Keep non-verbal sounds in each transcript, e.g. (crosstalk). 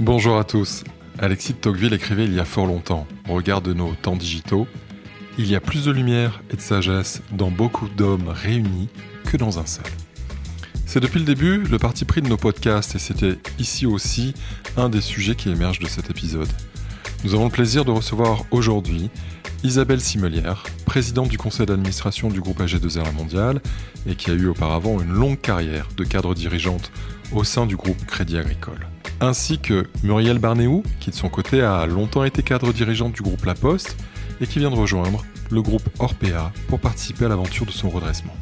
Bonjour à tous. Alexis de Tocqueville écrivait il y a fort longtemps, au regard de nos temps digitaux, Il y a plus de lumière et de sagesse dans beaucoup d'hommes réunis que dans un seul. C'est depuis le début le parti pris de nos podcasts et c'était ici aussi un des sujets qui émergent de cet épisode. Nous avons le plaisir de recevoir aujourd'hui Isabelle Simelière, présidente du conseil d'administration du groupe AG2R Mondial et qui a eu auparavant une longue carrière de cadre dirigeante au sein du groupe Crédit Agricole. Ainsi que Muriel Barnéou, qui de son côté a longtemps été cadre dirigeante du groupe La Poste et qui vient de rejoindre le groupe Orpea pour participer à l'aventure de son redressement.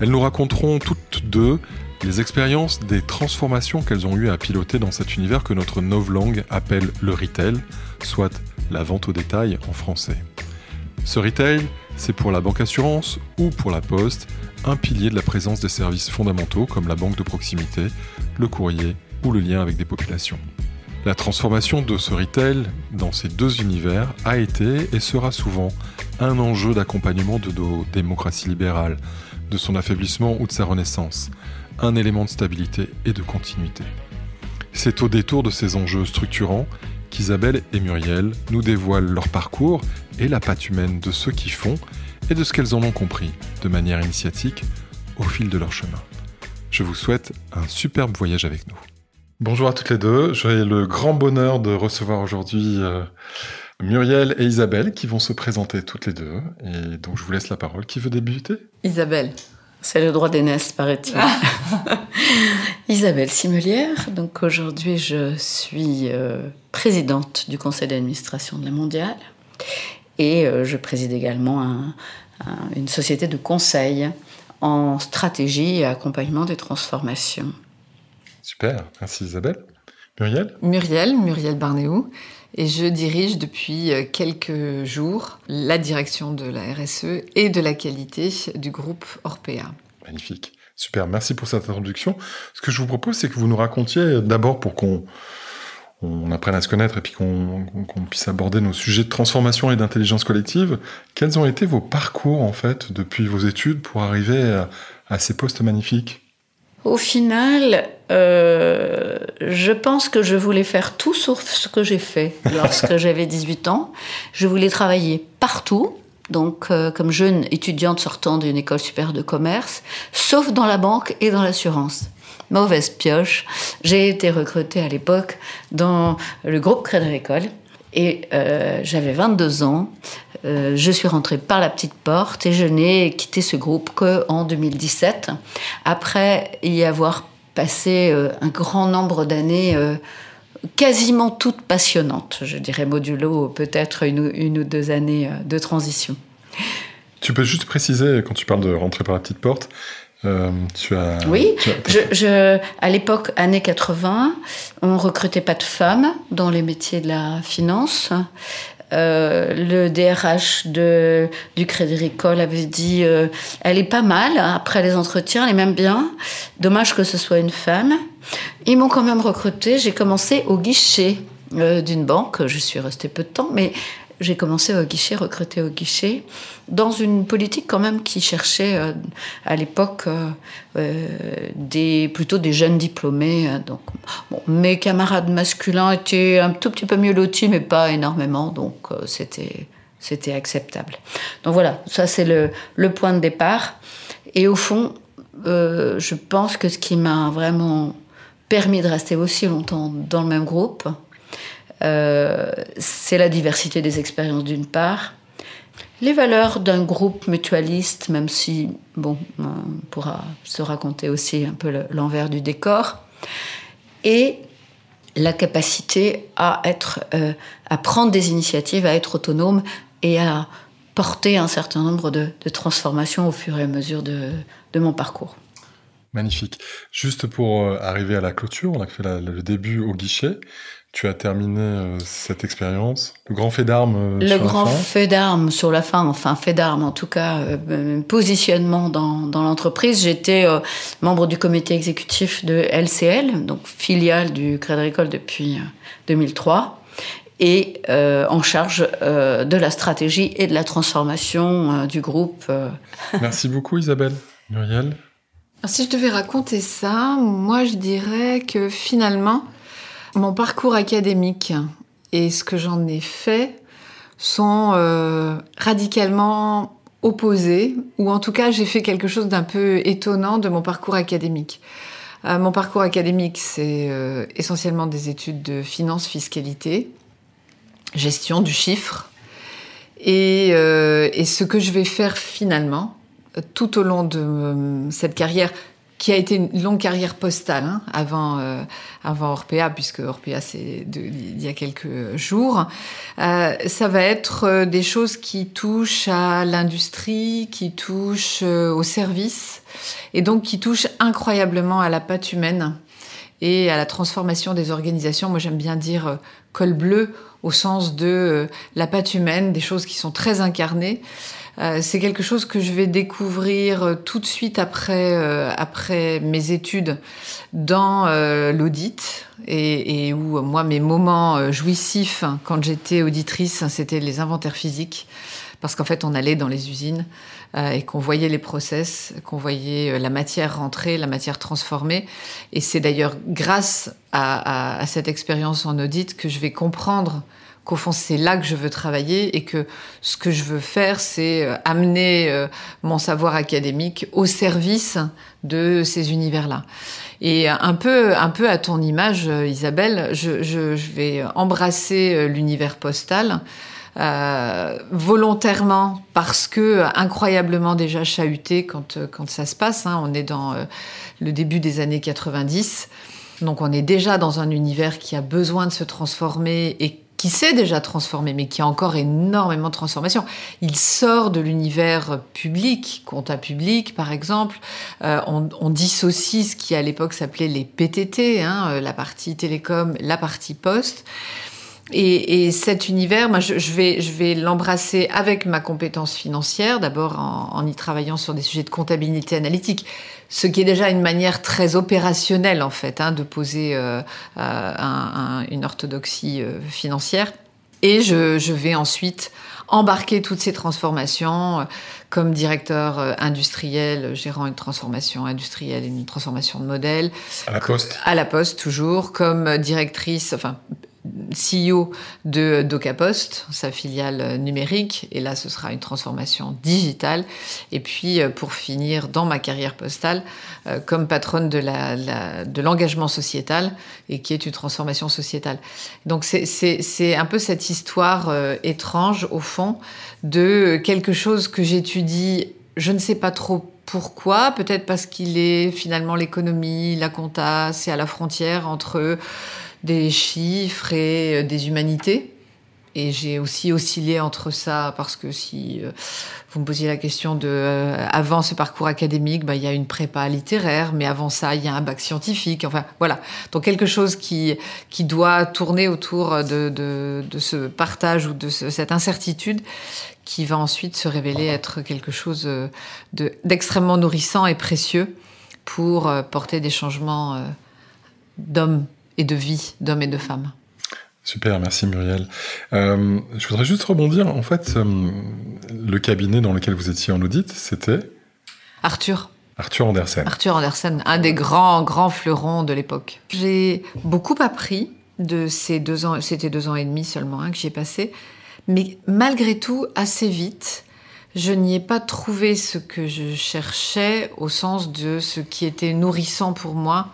Elles nous raconteront toutes deux les expériences des transformations qu'elles ont eues à piloter dans cet univers que notre novlangue appelle le retail, soit la vente au détail en français. Ce retail, c'est pour la banque assurance ou pour la poste un pilier de la présence des services fondamentaux comme la banque de proximité, le courrier le lien avec des populations. La transformation de ce retail dans ces deux univers a été et sera souvent un enjeu d'accompagnement de nos démocraties libérales, de son affaiblissement ou de sa renaissance, un élément de stabilité et de continuité. C'est au détour de ces enjeux structurants qu'Isabelle et Muriel nous dévoilent leur parcours et la patte humaine de ceux qui font et de ce qu'elles en ont compris de manière initiatique au fil de leur chemin. Je vous souhaite un superbe voyage avec nous. Bonjour à toutes les deux, j'ai le grand bonheur de recevoir aujourd'hui euh, Muriel et Isabelle qui vont se présenter toutes les deux. Et donc je vous laisse la parole. Qui veut débuter? Isabelle. C'est le droit d'aînesse, paraît-il. (laughs) Isabelle Simelière. Donc aujourd'hui, je suis euh, présidente du conseil d'administration de la Mondiale et euh, je préside également une société de conseil en stratégie et accompagnement des transformations. Super, merci Isabelle. Muriel Muriel, Muriel Barnéou. Et je dirige depuis euh, quelques jours la direction de la RSE et de la qualité du groupe Orpea. Magnifique. Super, merci pour cette introduction. Ce que je vous propose, c'est que vous nous racontiez d'abord pour qu'on on apprenne à se connaître et puis qu'on puisse aborder nos sujets de transformation et d'intelligence collective. Quels ont été vos parcours en fait depuis vos études pour arriver à ces postes magnifiques? Au final, euh, je pense que je voulais faire tout sauf ce que j'ai fait lorsque (laughs) j'avais 18 ans. Je voulais travailler partout, donc euh, comme jeune étudiante sortant d'une école supérieure de commerce, sauf dans la banque et dans l'assurance. Mauvaise pioche. J'ai été recrutée à l'époque dans le groupe Crédit Agricole et euh, j'avais 22 ans. Euh, je suis rentrée par la petite porte et je n'ai quitté ce groupe qu'en 2017, après y avoir passé euh, un grand nombre d'années quasiment toutes passionnantes. Je dirais modulo peut-être une, une, ou deux années de transition. Tu peux juste préciser, quand tu parles de rentrer par la petite porte, euh, tu as, oui, Je, à l'époque, années 80, on recrutait pas de femmes dans les métiers de la finance. Euh, le DRH de, du Crédit Agricole avait dit euh, elle est pas mal après les entretiens, elle est même bien. Dommage que ce soit une femme. Ils m'ont quand même recruté. J'ai commencé au guichet d'une banque. Je suis restée peu de temps, mais j'ai commencé au guichet, recruté au guichet, dans une politique quand même qui cherchait euh, à l'époque euh, euh, plutôt des jeunes diplômés. donc, mes camarades masculins étaient un tout petit peu mieux lotis, mais pas énormément, donc c'était, c'était acceptable. Donc voilà, ça c'est le, le, point de départ. Et au fond, je pense que ce qui m'a vraiment permis de rester aussi longtemps dans le même groupe, c'est la diversité des expériences d'une part, les valeurs d'un groupe mutualiste, même si, bon, on pourra se raconter aussi un peu l'envers du décor, et la capacité à, être, euh, à prendre des initiatives, à être autonome et à porter un certain nombre de, transformations au fur et à mesure de, mon parcours. Magnifique. Juste pour euh, arriver à la clôture, on a fait le début au guichet tu as terminé euh, cette expérience. Le grand fait d'armes euh, Le grand fait d'armes sur la fin, enfin fait d'armes en tout cas, euh, positionnement dans, dans l'entreprise. J'étais membre du comité exécutif de LCL, donc filiale du Crédit Agricole depuis 2003 et en charge de la stratégie et de la transformation du groupe. Merci beaucoup Isabelle. Muriel Si je devais raconter ça, moi je dirais que finalement, Mon parcours académique et ce que j'en ai fait sont euh, radicalement opposés, ou en tout cas j'ai fait quelque chose d'un peu étonnant de mon parcours académique. Euh, mon parcours académique, c'est euh, essentiellement des études de finance, fiscalité, gestion du chiffre. Et, et, ce que je vais faire finalement, tout au long de cette carrière, qui a été une longue carrière postale hein, avant, euh, avant Orpea, puisque Orpea c'est il y a quelques jours. Euh, ça va être euh, des choses qui touchent à l'industrie, qui touchent au service, et donc qui touchent incroyablement à la patte humaine et à la transformation des organisations. Moi j'aime bien dire col bleu au sens de la patte humaine, des choses qui sont très incarnées. Euh, c'est quelque chose que je vais découvrir euh, tout de suite après, euh, après mes études dans l'audit et, où moi mes moments jouissifs quand j'étais auditrice, c'était les inventaires physiques parce qu'en fait on allait dans les usines et qu'on voyait les process, qu'on voyait la matière rentrer, la matière transformer. Et c'est d'ailleurs grâce à cette expérience en audit que je vais comprendre qu'au fond c'est là que je veux travailler et que ce que je veux faire c'est euh, amener euh, mon savoir académique au service de ces univers-là. Et un peu, un peu à ton image, euh, Isabelle, je, je, je vais embrasser l'univers postal. Euh, volontairement parce que incroyablement déjà chahuté quand, quand ça se passe. Hein. On est dans le début des années 90. Donc on est déjà dans un univers qui a besoin de se transformer et qui s'est déjà transformé, mais qui a encore énormément de transformation. Il sort de l'univers public, compta public par exemple. Euh, on, dissocie ce qui à l'époque s'appelait les PTT, hein, euh, la partie télécom, la partie poste. Et, et, cet univers, moi, je, je vais, je vais l'embrasser avec ma compétence financière, d'abord en, en, y travaillant sur des sujets de comptabilité analytique, ce qui est déjà une manière très opérationnelle en fait hein, de poser euh, euh, un, un, une orthodoxie euh, financière. Et je, je, vais ensuite embarquer toutes ces transformations comme directeur industriel, gérant une transformation industrielle et une transformation de modèle. À la poste. À la poste toujours, comme directrice, enfin CEO de DocaPost, sa filiale numérique, et là ce sera une transformation digitale. Et puis euh, pour finir dans ma carrière postale, euh, comme patronne de l'engagement sociétal, et qui est une transformation sociétale. Donc c'est un peu cette histoire euh, étrange au fond de quelque chose que j'étudie, je ne sais pas trop pourquoi, peut-être parce qu'il est finalement l'économie, la compta, c'est à la frontière entre des chiffres et euh, des humanités. Et j'ai aussi oscillé entre ça parce que si euh, vous me posiez la question de euh, avant ce parcours académique, bah, il y a une prépa littéraire, mais avant ça, il y a un bac scientifique. Enfin, voilà. Donc quelque chose qui qui doit tourner autour de, de, ce partage ou de ce, cette incertitude qui va ensuite se révéler être quelque chose d'extrêmement nourrissant et précieux pour porter des changements d'hommes et de vie d'hommes et de femmes. Super, merci Muriel. Euh, je voudrais juste rebondir. En fait, euh, le cabinet dans lequel vous étiez en audit, c'était Arthur. Arthur Andersen. Arthur Andersen, un des grands, grands fleurons de l'époque. J'ai beaucoup appris de ces deux ans, c'était deux ans et demi seulement hein, que j'ai passé, mais malgré tout, assez vite, je n'y ai pas trouvé ce que je cherchais au sens de ce qui était nourrissant pour moi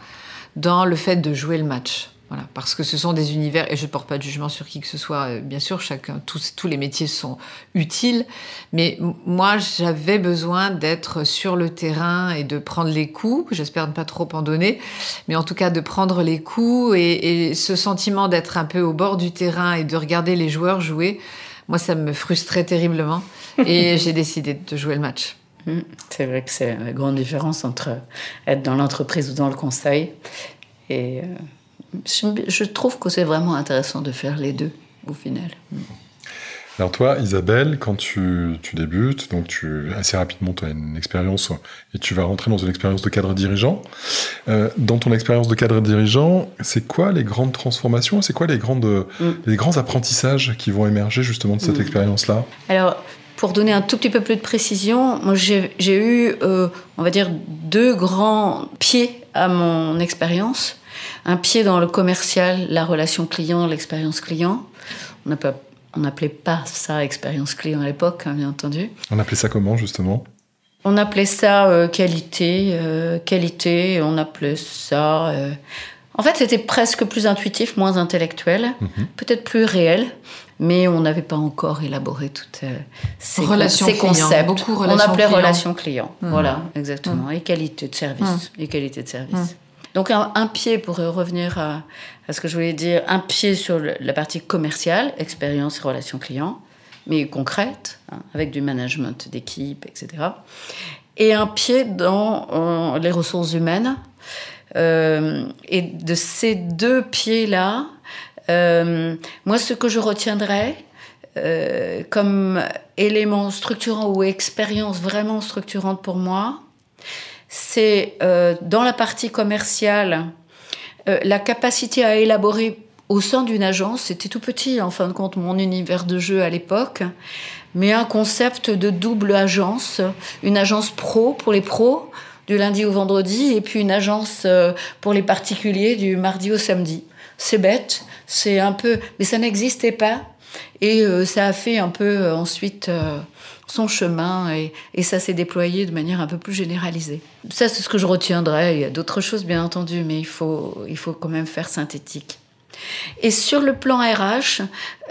dans le fait de jouer le match. Voilà, parce que ce sont des univers, et je ne porte pas de jugement sur qui que ce soit, euh, bien sûr, chacun, tous, tous les métiers sont utiles, mais moi, j'avais besoin d'être sur le terrain et de prendre les coups, j'espère ne pas trop en donner, mais en tout cas de prendre les coups et, et ce sentiment d'être un peu au bord du terrain et de regarder les joueurs jouer, moi, ça me frustrait terriblement, et (laughs) j'ai décidé de jouer le match. Mmh. C'est vrai que c'est la grande différence entre être dans l'entreprise ou dans le conseil. Et euh, je trouve que c'est vraiment intéressant de faire les deux au final. Mmh. Alors toi, Isabelle, quand tu, tu débutes, donc tu assez rapidement tu as une expérience et tu vas rentrer dans une expérience de cadre dirigeant. Euh, dans ton expérience de cadre dirigeant, c'est quoi les grandes transformations C'est quoi les grandes mmh. les grands apprentissages qui vont émerger justement de cette expérience-là? Alors pour donner un tout petit peu plus de précision, moi j'ai eu, euh, on va dire, deux grands pieds à mon expérience. Un pied dans le commercial, la relation client, l'expérience client. On n'appelait pas ça expérience client à l'époque, hein, bien entendu. On appelait ça comment, justement? On appelait ça euh, qualité, euh, qualité, on appelait ça... Euh, en fait, c'était presque plus intuitif, moins intellectuel, mhm. peut-être plus réel, mais on n'avait pas encore élaboré toutes ces, ces concepts. Beaucoup on appelait relation client. Mhm. Voilà, exactement. Mhm. Et qualité de service. Et qualité de service. Donc un, pied, pour revenir à, ce que je voulais dire, un pied sur la partie commerciale, expérience et relations clients, mais concrète, hein, avec du management d'équipe, etc. Et un pied dans les ressources humaines. Euh, et de ces deux pieds-là, euh, moi, ce que je retiendrai euh, comme élément structurant ou expérience vraiment structurante pour moi, c'est euh, dans la partie commerciale la capacité à élaborer au sein d'une agence, c'était tout petit en fin de compte mon univers de jeu à l'époque, mais un concept de double agence, une agence pro pour les pros du lundi au vendredi et puis une agence pour les particuliers du mardi au samedi. C'est bête, c'est un peu, mais ça n'existait pas et ça a fait un peu ensuite son chemin et, ça s'est déployé de manière un peu plus généralisée. Ça, c'est ce que je retiendrai. Il y a d'autres choses, bien entendu, mais il faut, il faut quand même faire synthétique. Et sur le plan RH,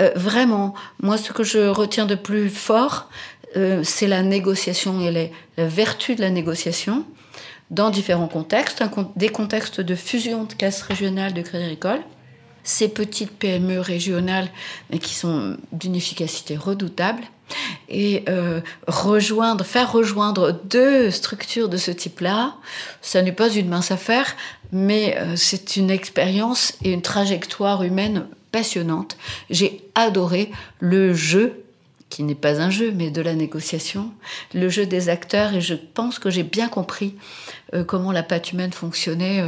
euh, vraiment, moi, ce que je retiens de plus fort, euh, c'est la négociation et les, la vertu de la négociation dans différents contextes, des contextes de fusion de caisses régionales de Crédit Agricole, ces petites PME régionales qui sont d'une efficacité redoutable, et euh, rejoindre, faire rejoindre deux structures de ce type-là, ça n'est pas une mince affaire, mais euh, c'est une expérience et une trajectoire humaine passionnante. J'ai adoré le jeu qui n'est pas un jeu, mais de la négociation, le jeu des acteurs, et je pense que j'ai bien compris euh, comment la patte humaine fonctionnait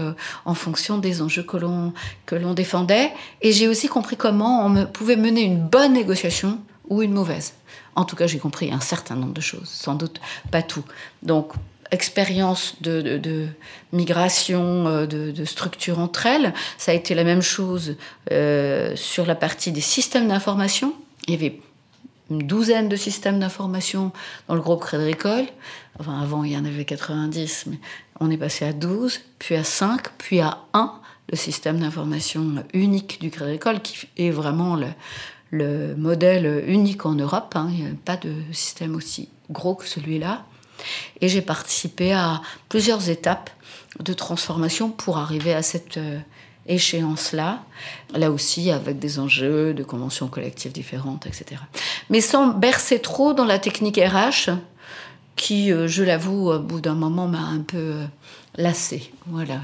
en fonction des enjeux que l'on, que l'on défendait, et j'ai aussi compris comment on pouvait mener une bonne négociation ou une mauvaise. En tout cas, j'ai compris un certain nombre de choses, sans doute pas tout. Donc, expérience de, migration, euh, de, structure entre elles, ça a été la même chose euh, sur la partie des systèmes d'information. Il y avait une douzaine de systèmes d'information dans le groupe Crédit Agricole. Enfin, avant, il y en avait 90, mais on est passé à 12, puis à 5, puis à 1, le système d'information unique du Crédit Agricole, qui est vraiment le, le modèle unique en Europe. Hein. Il n'y a pas de système aussi gros que celui-là. Et j'ai participé à plusieurs étapes de transformation pour arriver à cette euh, échéance-là, là aussi avec des enjeux de conventions collectives différentes, etc. Mais sans bercer trop dans la technique RH, qui, euh, je l'avoue, au bout d'un moment m'a un peu euh, lassé. Voilà,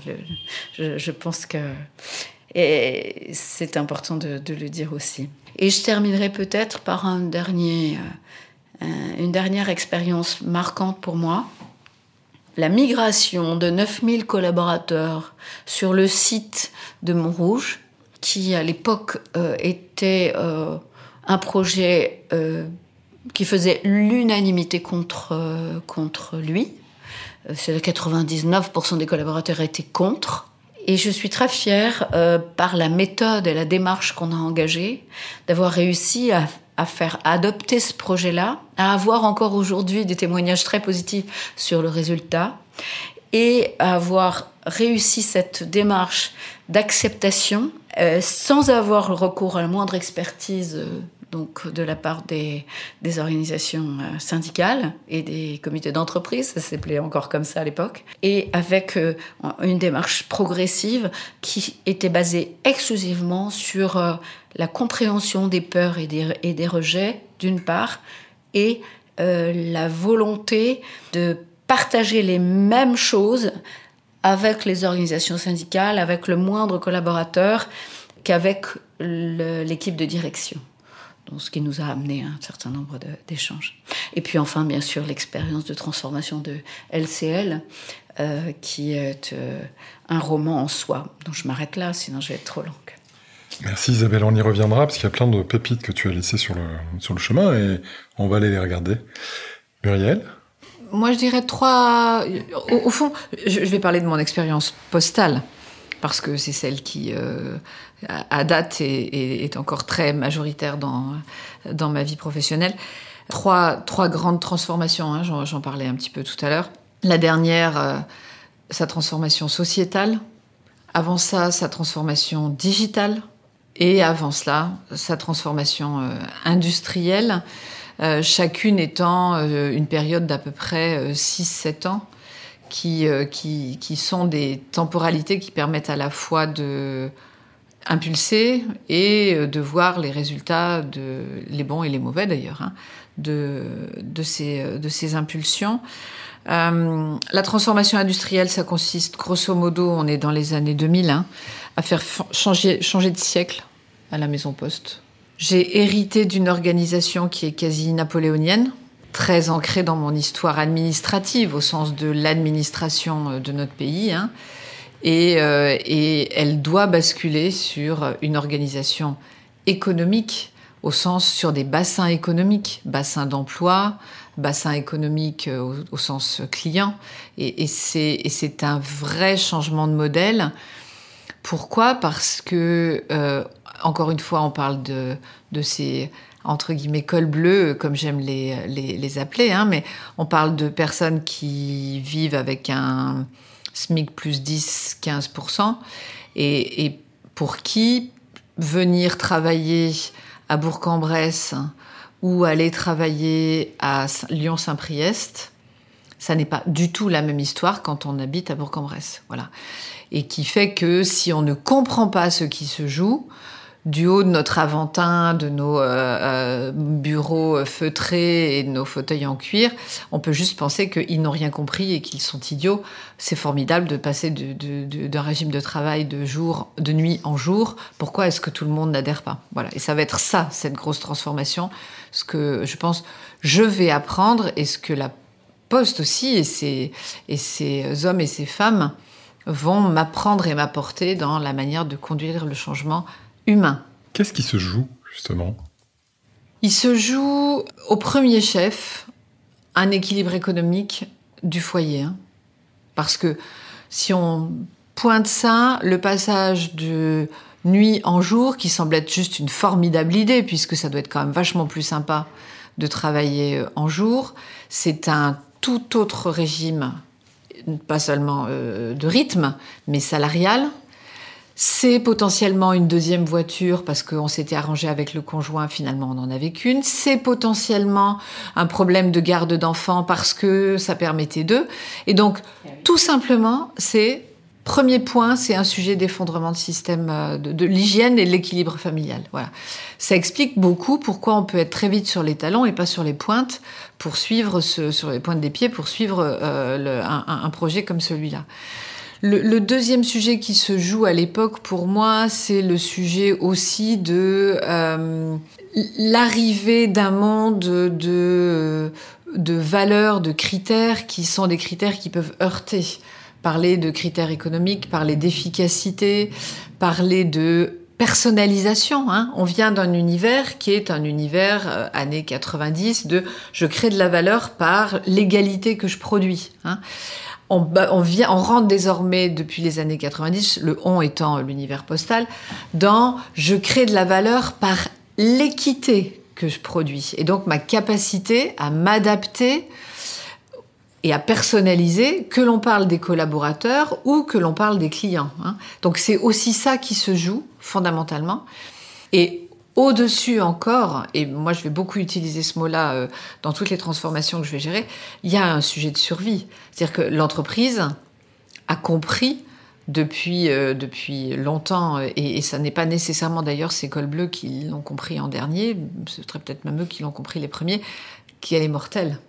je, pense que c'est important de le dire aussi. Et je terminerai peut-être par un dernier, euh, une dernière expérience marquante pour moi. La migration de 9000 collaborateurs sur le site de Montrouge, qui à l'époque était un projet qui faisait l'unanimité contre, contre lui. C'est 99% des collaborateurs étaient contre. Et je suis très fière, euh, par la méthode et la démarche qu'on a engagée, d'avoir réussi à, faire adopter ce projet-là, à avoir encore aujourd'hui des témoignages très positifs sur le résultat, et à avoir réussi cette démarche d'acceptation euh, sans avoir recours à la moindre expertise. Euh, de la part des, organisations euh, syndicales et des comités d'entreprise, ça s'appelait encore comme ça à l'époque, et avec euh, une démarche progressive qui était basée exclusivement sur euh, la compréhension des peurs et des rejets, d'une part, et la volonté de partager les mêmes choses avec les organisations syndicales, avec le moindre collaborateur qu'avec l'équipe de direction ce qui nous a amené à un certain nombre d'échanges. Et puis enfin, bien sûr, l'expérience de transformation de LCL, euh, qui est euh, un roman en soi. Donc je m'arrête là, sinon je vais être trop longue. Merci Isabelle, on y reviendra parce qu'il y a plein de pépites que tu as laissées sur le, sur le chemin et on va aller les regarder. Muriel? Moi je dirais trois... Au, fond, je vais parler de mon expérience postale parce que c'est celle qui, à date, est, est, encore très majoritaire dans, dans ma vie professionnelle. Trois, trois grandes transformations, hein, j'en parlais un petit peu tout à l'heure. La dernière, sa transformation sociétale. Avant ça, sa transformation digitale. Et avant cela, sa transformation industrielle. Euh, chacune étant euh, une période d'à peu près 6-7 euh, ans, qui, qui, qui, sont des temporalités qui permettent à la fois de impulser et de voir les résultats, de, les bons et les mauvais d'ailleurs, hein, de, de, ces, de ces impulsions. la transformation industrielle, ça consiste grosso modo, on est dans les années 2000, hein, à faire changer, changer de siècle à la Maison Poste. J'ai hérité d'une organisation qui est quasi napoléonienne, très ancrée dans mon histoire administrative, au sens de l'administration euh, de notre pays. Hein. Et, euh, et, elle doit basculer sur une organisation économique, au sens sur des bassins économiques, bassins d'emploi, bassins économiques euh, au, sens client. Et, c'est un vrai changement de modèle. Pourquoi? Parce que encore une fois, on parle de, ces entre guillemets cols bleus, comme j'aime les, les, appeler, hein, mais on parle de personnes qui vivent avec un SMIC plus 10-15%, et, et, pour qui venir travailler à Bourg-en-Bresse ou aller travailler à Lyon-Saint-Priest, ça n'est pas du tout la même histoire quand on habite à Bourg-en-Bresse. Voilà. Et qui fait que si on ne comprend pas ce qui se joue, du haut de notre aventin, de nos euh, euh, bureaux feutrés et de nos fauteuils en cuir, on peut juste penser qu'ils n'ont rien compris et qu'ils sont idiots. C'est formidable de passer d'un régime de travail de jour, de nuit en jour. Pourquoi est-ce que tout le monde n'adhère pas? Voilà. Et ça va être ça, cette grosse transformation. Ce que je pense, je vais apprendre et ce que la Poste aussi et ces, et ces hommes et ces femmes vont m'apprendre et m'apporter dans la manière de conduire le changement humain. Qu'est-ce qui se joue, justement? Il se joue au premier chef un équilibre économique du foyer. Hein. Parce que si on pointe ça, le passage de nuit en jour, qui semble être juste une formidable idée, puisque ça doit être quand même vachement plus sympa de travailler euh, en jour, c'est un tout autre régime, pas seulement euh, de rythme, mais salarial, c'est potentiellement une deuxième voiture parce qu'on s'était arrangé avec le conjoint, finalement on n'en avait qu'une. C'est potentiellement un problème de garde d'enfants parce que ça permettait d'eux. Et donc, eh tout simplement, c'est Premier point, c'est un sujet d'effondrement de système euh, de, l'hygiène et de l'équilibre familial. Voilà. Ça explique beaucoup pourquoi on peut être très vite sur les talons et pas sur les pointes pour suivre sur les pointes des pieds pour suivre euh, un, projet comme celui-là. Le, deuxième sujet qui se joue à l'époque pour moi, c'est le sujet aussi de euh, l'arrivée d'un monde de, de valeurs, de critères qui sont des critères qui peuvent heurter. Parler de critères économiques, parler d'efficacité, parler de personnalisation. Hein. On vient d'un univers qui est un univers euh, années 90 de je crée de la valeur par l'égalité que je produis. Hein on, vient, on rentre désormais depuis les années 90, le on étant l'univers postal, dans je crée de la valeur par l'équité que je produis. Et donc ma capacité à m'adapter et à personnaliser, que l'on parle des collaborateurs ou que l'on parle des clients. Hein. Donc c'est aussi ça qui se joue fondamentalement. Et au-dessus encore, et moi je vais beaucoup utiliser ce mot-là euh, dans toutes les transformations que je vais gérer, il y a un sujet de survie. C'est-à-dire que l'entreprise a compris depuis, euh, depuis longtemps, et, et ça n'est pas nécessairement d'ailleurs ces cols bleus qui l'ont compris en dernier, ce serait peut-être même eux qui l'ont compris les premiers, qu'elle est mortelle.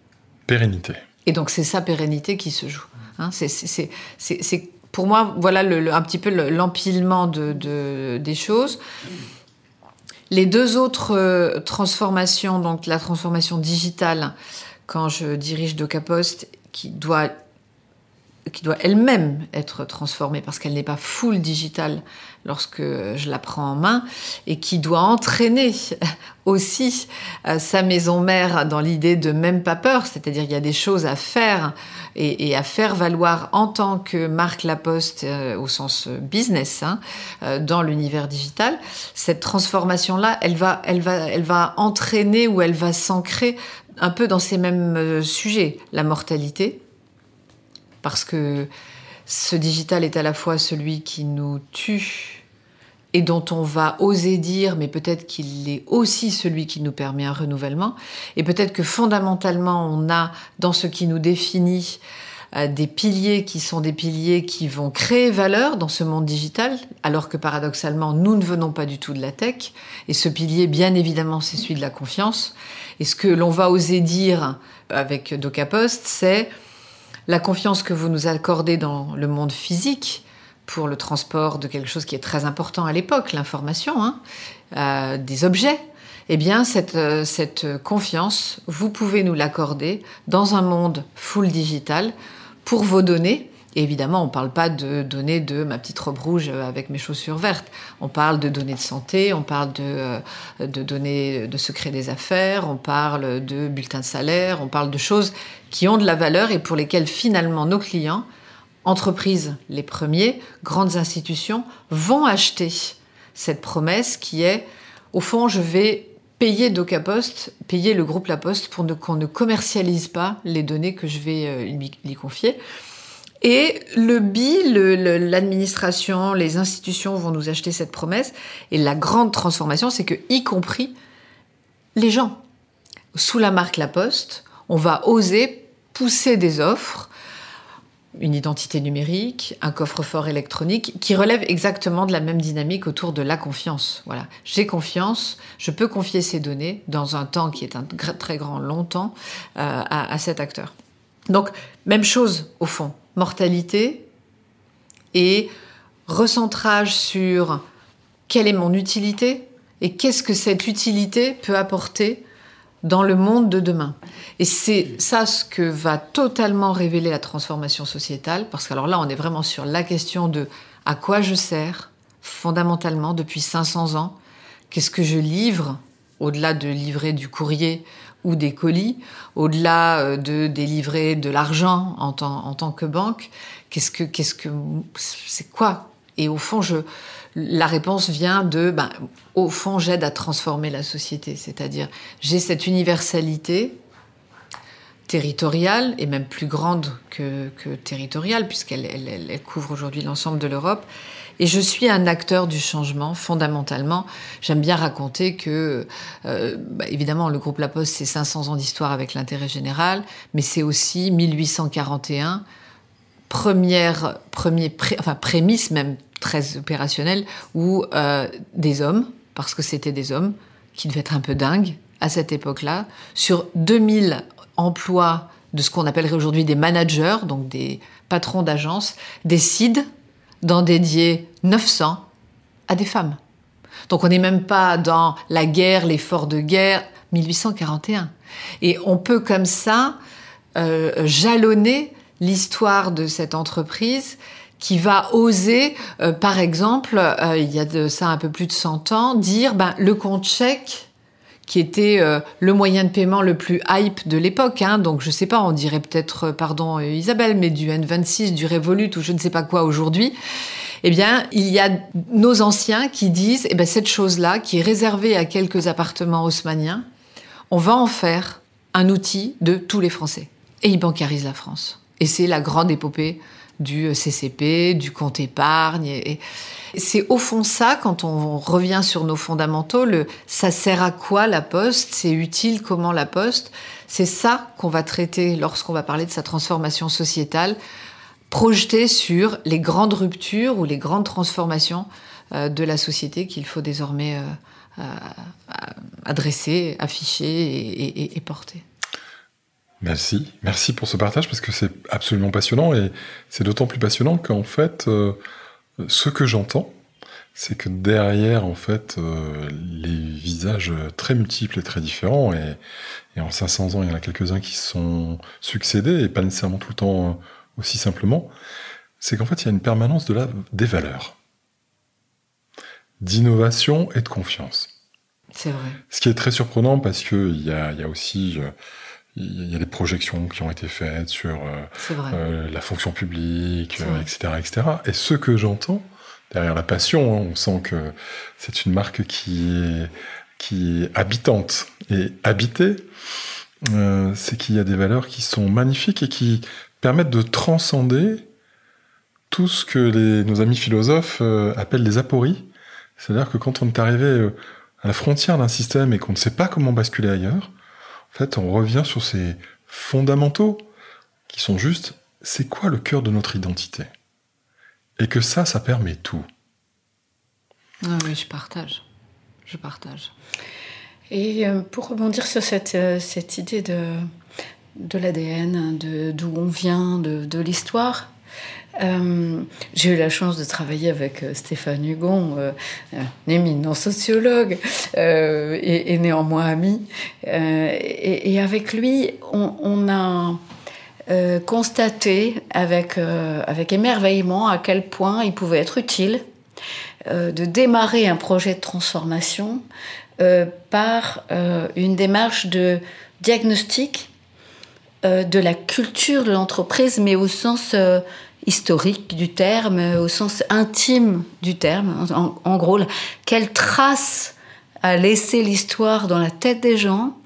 Pérennité. Et donc c'est sa pérennité qui se joue. Hein. c'est pour moi, voilà le, un petit peu l'empilement de, des choses. Les deux autres euh, transformations, donc la transformation digitale, quand je dirige DocaPost, qui doit qui doit elle-même être transformée parce qu'elle n'est pas full digitale lorsque je la prends en main et qui doit entraîner (laughs) aussi euh, sa maison mère dans l'idée de même pas peur, c'est-à-dire il y a des choses à faire et, à faire valoir en tant que marque La Poste euh, au sens business hein, euh, dans l'univers digital. Cette transformation-là, elle va, elle va, elle va entraîner ou elle va s'ancrer un peu dans ces mêmes sujets, la mortalité, parce que ce digital est à la fois celui qui nous tue et dont on va oser dire, mais peut-être qu'il est aussi celui qui nous permet un renouvellement, et peut-être que fondamentalement on a dans ce qui nous définit euh, des piliers qui sont des piliers qui vont créer valeur dans ce monde digital, alors que paradoxalement, nous ne venons pas du tout de la tech. Et ce pilier, bien évidemment, c'est celui de la confiance. Et ce que l'on va oser dire avec DocaPost, c'est la confiance que vous nous accordez dans le monde physique pour le transport de quelque chose qui est très important à l'époque, l'information, hein, euh, des objets, eh bien, cette, euh, cette confiance, vous pouvez nous l'accorder dans un monde full digital pour vos données évidemment, on ne parle pas de données de ma petite robe rouge avec mes chaussures vertes. On parle de données de santé, on parle de, euh, de données de secret des affaires, on parle de bulletins de salaire, on parle de choses qui ont de la valeur et pour lesquelles finalement nos clients, entreprises les premiers, grandes institutions, vont acheter cette promesse qui est, au fond, je vais payer DocaPost, payer le groupe La Poste pour qu'on ne commercialise pas les données que je vais euh, lui confier. Et le BI, l'administration, les institutions vont nous acheter cette promesse. Et la grande transformation, c'est que, y compris les gens, sous la marque La Poste, on va oser pousser des offres, une identité numérique, un coffre-fort électronique, qui relèvent exactement de la même dynamique autour de la confiance. Voilà, j'ai confiance, je peux confier ces données dans un temps qui est un très grand longtemps euh, à, à cet acteur. Donc, même chose au fond mortalité et recentrage sur quelle est mon utilité et qu'est-ce que cette utilité peut apporter dans le monde de demain. Et c'est ça ce que va totalement révéler la transformation sociétale, parce qu'alors là, on est vraiment sur la question de à quoi je sers fondamentalement depuis 500 ans, qu'est-ce que je livre, au-delà de livrer du courrier ou des colis, au-delà euh, de délivrer de l'argent en tant, en tant que banque, qu'est-ce que, qu'est-ce que, c'est quoi? Et au fond, je, la réponse vient de, ben, au fond, j'aide à transformer la société, c'est-à-dire j'ai cette universalité territoriale et même plus grande que, territoriale puisqu'elle elle, elle couvre aujourd'hui l'ensemble de l'Europe et je suis un acteur du changement, fondamentalement. J'aime bien raconter que, euh, bah, évidemment, le groupe La Poste, c'est 500 ans d'histoire avec l'intérêt général, mais c'est aussi 1841, première, premier, enfin, prémisse même très opérationnelle, où euh, des hommes, parce que c'était des hommes, qui devaient être un peu dingues à cette époque-là, sur 2000 emplois de ce qu'on appellerait aujourd'hui des managers, donc des patrons d'agences, décident d'en dédier 900 à des femmes. Donc on n'est même pas dans la guerre, l'effort de guerre, 1841. Et on peut comme ça euh, jalonner l'histoire de cette entreprise qui va oser, euh, par exemple, euh, il y a de ça un peu plus de 100 ans, dire ben, le compte chèque qui était euh, le moyen de paiement le plus hype de l'époque. Hein. Donc je sais pas, on dirait peut-être, pardon Isabelle, mais du N26, du Revolut ou je ne sais pas quoi aujourd'hui. Eh bien, il y a nos anciens qui disent, eh ben, cette chose-là, qui est réservée à quelques appartements haussmanniens, on va en faire un outil de tous les Français. Et ils bancarisent la France. Et c'est la grande épopée du CCP, du compte épargne. Et, c'est au fond ça, quand on revient sur nos fondamentaux, le ça sert à quoi la poste, c'est utile? Comment la poste, c'est ça qu'on va traiter lorsqu'on va parler de sa transformation sociétale, projeté sur les grandes ruptures ou les grandes transformations euh, de la société qu'il faut désormais euh, euh, adresser, afficher et porter. Merci, merci pour ce partage parce que c'est absolument passionnant et c'est d'autant plus passionnant qu'en fait, euh, ce que j'entends, c'est que derrière, en fait, euh, les visages très multiples et très différents, et, et, en 500 ans, il y en a quelques-uns qui sont succédés, et pas nécessairement tout le temps aussi simplement, c'est qu'en fait, il y a une permanence de la, des valeurs, d'innovation et de confiance. C'est vrai. Ce qui est très surprenant parce qu'il y a, y a aussi euh, il y a des projections qui ont été faites sur euh, euh, la fonction publique, etc., etc. Et ce que j'entends derrière la passion, hein, on sent que c'est une marque qui est, qui est habitante. Et habiter, c'est qu'il y a des valeurs qui sont magnifiques et qui permettent de transcender tout ce que les, nos amis philosophes appellent les apories. C'est-à-dire que quand on est arrivé à la frontière d'un système et qu'on ne sait pas comment basculer ailleurs, en fait, on revient sur ces fondamentaux qui sont juste, c'est quoi le cœur de notre identité? Et que ça, ça permet tout. Ah oui, je partage. Je partage. Et euh, pour rebondir sur cette, euh, idée de, de l'ADN, d'où on vient, de l'histoire, euh, j'ai eu la chance de travailler avec euh, Stéphane Hugon, euh, un éminent sociologue et, néanmoins ami. Et, avec lui, on, a constaté avec, avec émerveillement à quel point il pouvait être utile de démarrer un projet de transformation par une démarche de diagnostic de la culture de l'entreprise, mais au sens historique du terme, au sens intime du terme. En, gros, quelle trace a laissé l'histoire dans la tête des gens,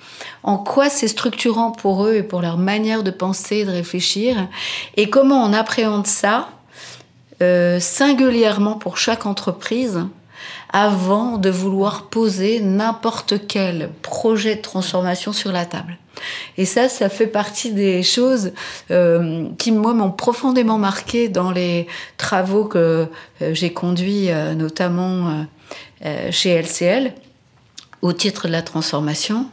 en quoi c'est structurant pour eux et pour leur manière de penser et de réfléchir, et comment on appréhende ça euh, singulièrement pour chaque entreprise? Avant de vouloir poser n'importe quel projet de transformation sur la table. Et ça, ça fait partie des choses euh, qui, moi, m'ont profondément marqué dans les travaux que euh, j'ai conduits, euh, notamment chez LCL, au titre de la transformation.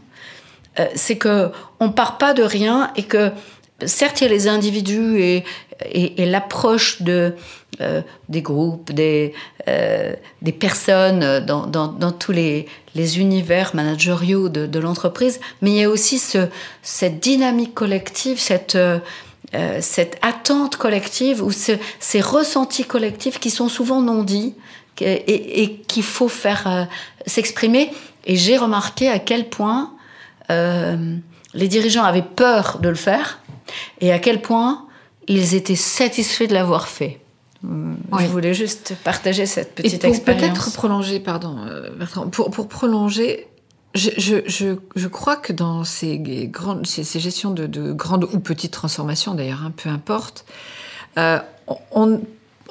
c'est que on part pas de rien et que certes, il y a les individus et, et, l'approche de, des groupes, des, des personnes dans, dans, dans tous les, les univers managériaux de, l'entreprise, mais il y a aussi ce, cette dynamique collective, cette, euh, cette attente collective ou ces ressentis collectifs qui sont souvent non dits et, qu'il faut faire euh, s'exprimer. Et j'ai remarqué à quel point euh, les dirigeants avaient peur de le faire et à quel point ils étaient satisfaits de l'avoir fait. Je voulais juste partager cette petite Et pour Peut-être prolonger, pardon, euh, pour, pour prolonger, je, je, je, crois que dans ces, grandes, ces, gestions de, de, grandes ou petites transformations, d'ailleurs, hein, peu importe, euh, on,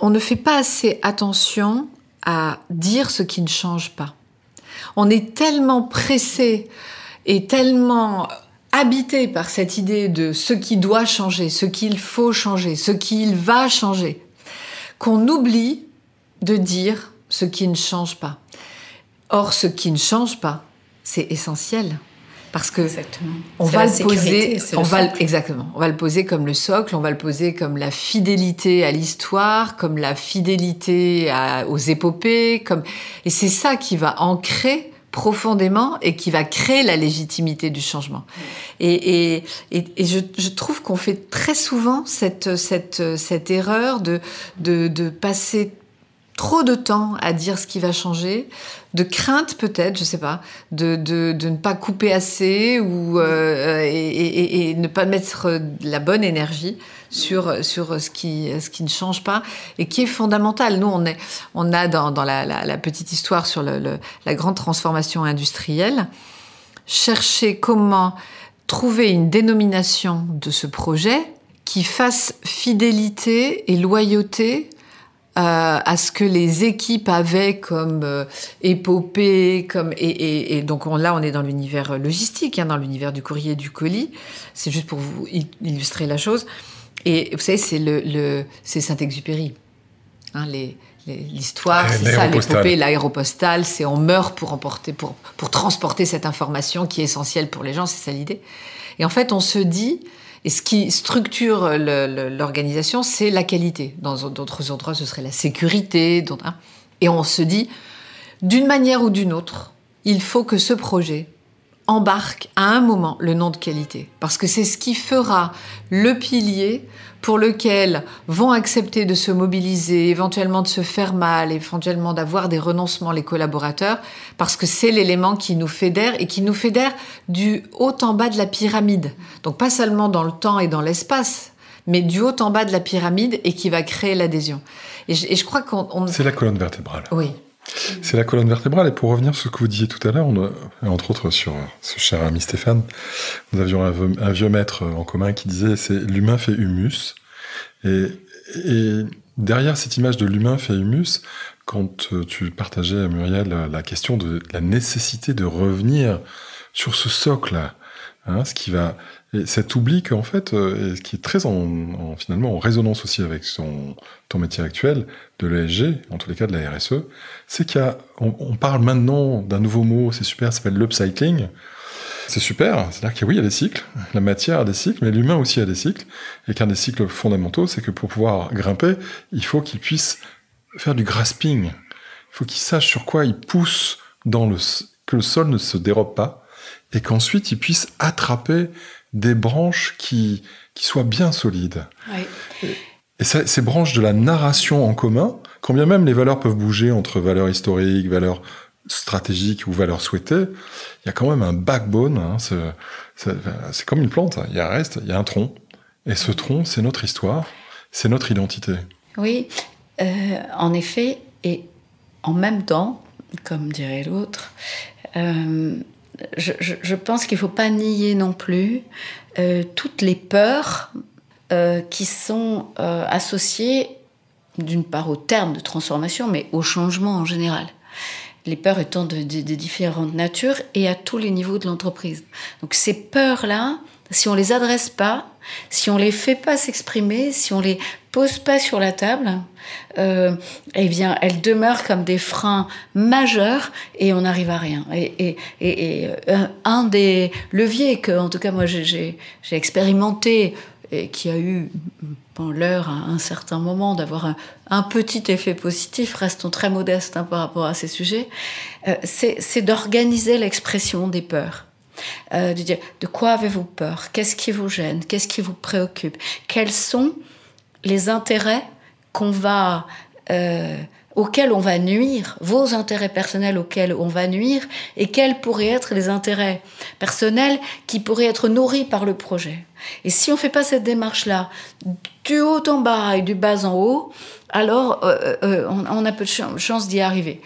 on ne fait pas assez attention à dire ce qui ne change pas. On est tellement pressé et tellement habité par cette idée de ce qui doit changer, ce qu'il faut changer, ce qu'il va changer, qu'on oublie de dire ce qui ne change pas. Or, ce qui ne change pas, c'est essentiel. Parce que on va le poser, on va exactement, on va le poser comme le socle, on va le poser comme la fidélité à l'histoire, comme la fidélité aux épopées, comme et c'est ça qui va ancrer profondément et qui va créer la légitimité du changement. Et, je, trouve qu'on fait très souvent cette, cette, cette erreur de, de, passer trop de temps à dire ce qui va changer, de crainte peut-être, je sais pas, de, de, ne pas couper assez ou euh, et, ne pas mettre la bonne énergie sur, sur ce, qui, ce qui ne change pas et qui est fondamental. Nous, on, est, on a dans, dans la, petite histoire sur le, la grande transformation industrielle, cherché comment trouver une dénomination de ce projet qui fasse fidélité et loyauté euh, à ce que les équipes avaient comme euh, épopée, comme et, et, donc là on est dans l'univers logistique, hein, dans l'univers du courrier et du colis. C'est juste pour vous illustrer la chose. Et vous savez, c'est le, c'est Saint-Exupéry. Hein, les, l'histoire, c'est ça, l'épopée, l'aéropostale, c'est on meurt pour emporter, pour, pour transporter cette information qui est essentielle pour les gens, c'est ça l'idée. Et en fait, on se dit, et ce qui structure l'organisation, c'est la qualité. Dans d'autres endroits, ce serait la sécurité. Hein. Et on se dit, d'une manière ou d'une autre, il faut que ce projet embarque à un moment le nom de qualité. Parce que c'est ce qui fera le pilier pour lequel vont accepter de se mobiliser, éventuellement de se faire mal, éventuellement d'avoir des renoncements les collaborateurs, parce que c'est l'élément qui nous fédère et qui nous fédère du haut en bas de la pyramide. Donc pas seulement dans le temps et dans l'espace, mais du haut en bas de la pyramide et qui va créer l'adhésion. Et, je crois qu'on... C'est la colonne vertébrale. Oui. C'est la colonne vertébrale. Et pour revenir sur ce que vous disiez tout à l'heure, entre autres sur ce cher ami Stéphane, nous avions un, vieux maître en commun qui disait c'est l'humain fait humus. Et, derrière cette image de l'humain fait humus, quand euh, tu partageais, Muriel, la question de la nécessité de revenir sur ce socle-là, hein, ce qui va et cet oubli qu'en fait, euh, qui est très en, finalement en résonance aussi avec ton métier actuel de l'ESG, en tous les cas de la RSE, c'est qu'on on parle maintenant d'un nouveau mot, c'est super, ça s'appelle l'upcycling. C'est super, c'est-à-dire que oui, il y a des cycles, la matière a des cycles, mais l'humain aussi a des cycles, et qu'un des cycles fondamentaux, c'est que pour pouvoir grimper, il faut qu'il puisse faire du grasping. Il faut qu'il sache sur quoi il pousse dans le, que le sol ne se dérobe pas, et qu'ensuite il puisse attraper des branches qui, qui soient bien solides. Et ces branches de la narration en commun, quand bien même les valeurs peuvent bouger entre valeurs historiques, valeurs stratégiques ou valeurs souhaitées, il y a quand même un backbone. Hein, c'est comme une plante. Il y a un reste, il y a un tronc. Et ce tronc, c'est notre histoire, c'est notre identité. Oui, euh, en effet, et en même temps, comme dirait l'autre, euh, je, pense qu'il ne faut pas nier non plus euh, toutes les peurs euh, qui sont euh, associées d'une part au terme de transformation, mais au changement en général. Les peurs étant de, de différentes natures et à tous les niveaux de l'entreprise. Donc ces peurs-là, si on les adresse pas, si on les fait pas s'exprimer, si on les pose pas sur la table, euh, eh bien, elles demeurent comme des freins majeurs et on n'arrive à rien. Et, euh, un des leviers que, en tout cas, moi, j'ai expérimenté et qui a eu bon, l'heure à un certain moment d'avoir un, petit effet positif, restons très modestes hein, par rapport à ces sujets, euh, c'est d'organiser l'expression des peurs. Euh, de de quoi avez-vous peur? Qu'est-ce qui vous gêne? Qu'est-ce qui vous préoccupe? Quels sont les intérêts qu'on va euh, auxquels on va nuire, vos intérêts personnels auxquels on va nuire, et quels pourraient être les intérêts personnels qui pourraient être nourris par le projet? Et si on ne fait pas cette démarche-là, du haut en bas et du bas en haut, alors euh, euh, on, a peu de chance d'y arriver.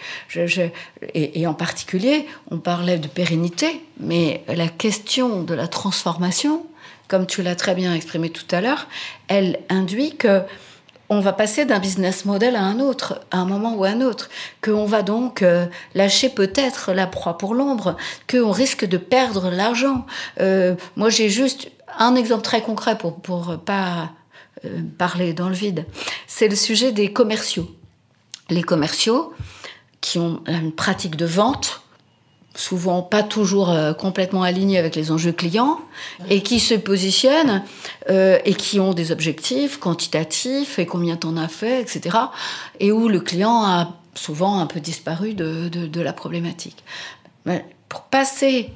et, en particulier, on parlait de pérennité, mais la question de la transformation, comme tu l'as très bien exprimé tout à l'heure, elle induit que on va passer d'un business model à un autre, à un moment ou à un autre, qu'on va donc euh, lâcher peut-être la proie pour l'ombre, qu'on risque de perdre l'argent. Euh, moi, j'ai juste un exemple très concret pour pour pas euh, parler dans le vide. C'est le sujet des commerciaux. Les commerciaux qui ont une pratique de vente souvent pas toujours euh, complètement alignés avec les enjeux clients et qui se positionnent euh, et qui ont des objectifs quantitatifs et combien t'en as fait, etc. Et où le client a souvent un peu disparu de, de, de la problématique. Mais pour passer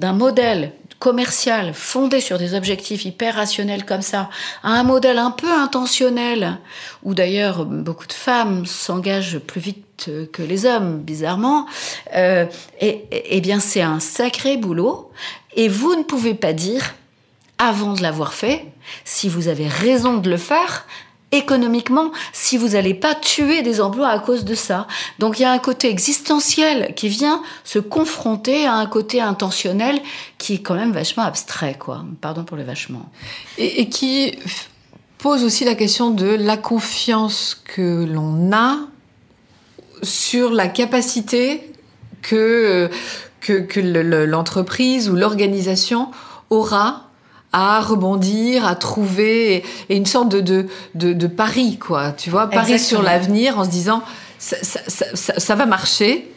d'un modèle commercial fondé sur des objectifs hyper rationnels comme ça, à un modèle un peu intentionnel, où d'ailleurs beaucoup de femmes s'engagent plus vite que les hommes, bizarrement, euh, et, eh bien c'est un sacré boulot. Et vous ne pouvez pas dire, avant de l'avoir fait, si vous avez raison de le faire, économiquement si vous n'allez pas tuer des emplois à cause de ça. Donc il y a un côté existentiel qui vient se confronter à un côté intentionnel qui est quand même vachement abstrait, quoi. Pardon pour le vachement. Et, qui pose aussi la question de la confiance que l'on a sur la capacité que, que, que l'entreprise ou l'organisation aura à rebondir, à trouver, et, une sorte de, de, de, pari, quoi. Tu vois, pari sur l'avenir en se disant ça, ça, ça, ça va marcher.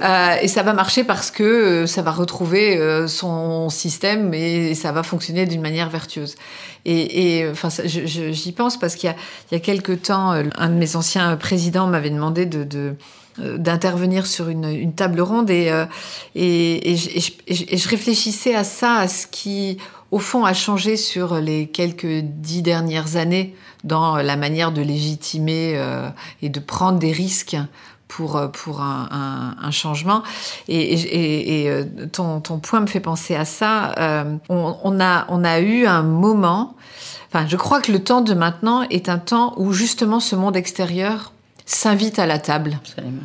Euh, et ça va marcher parce que euh, ça va retrouver euh, son système et, ça va fonctionner d'une manière vertueuse. Et, et enfin, j'y pense parce qu'il y a, il y a quelques temps, un de mes anciens présidents m'avait demandé de, de d'intervenir sur une, table ronde et, et, je, réfléchissais à ça, à ce qui, au fond, a changé sur les quelques dix dernières années dans la manière de légitimer et de prendre des risques pour, pour un, changement. Et, ton, ton, point me fait penser à ça. on, a, on a eu un moment Enfin, je crois que le temps de maintenant est un temps où justement ce monde extérieur s'invite à la table,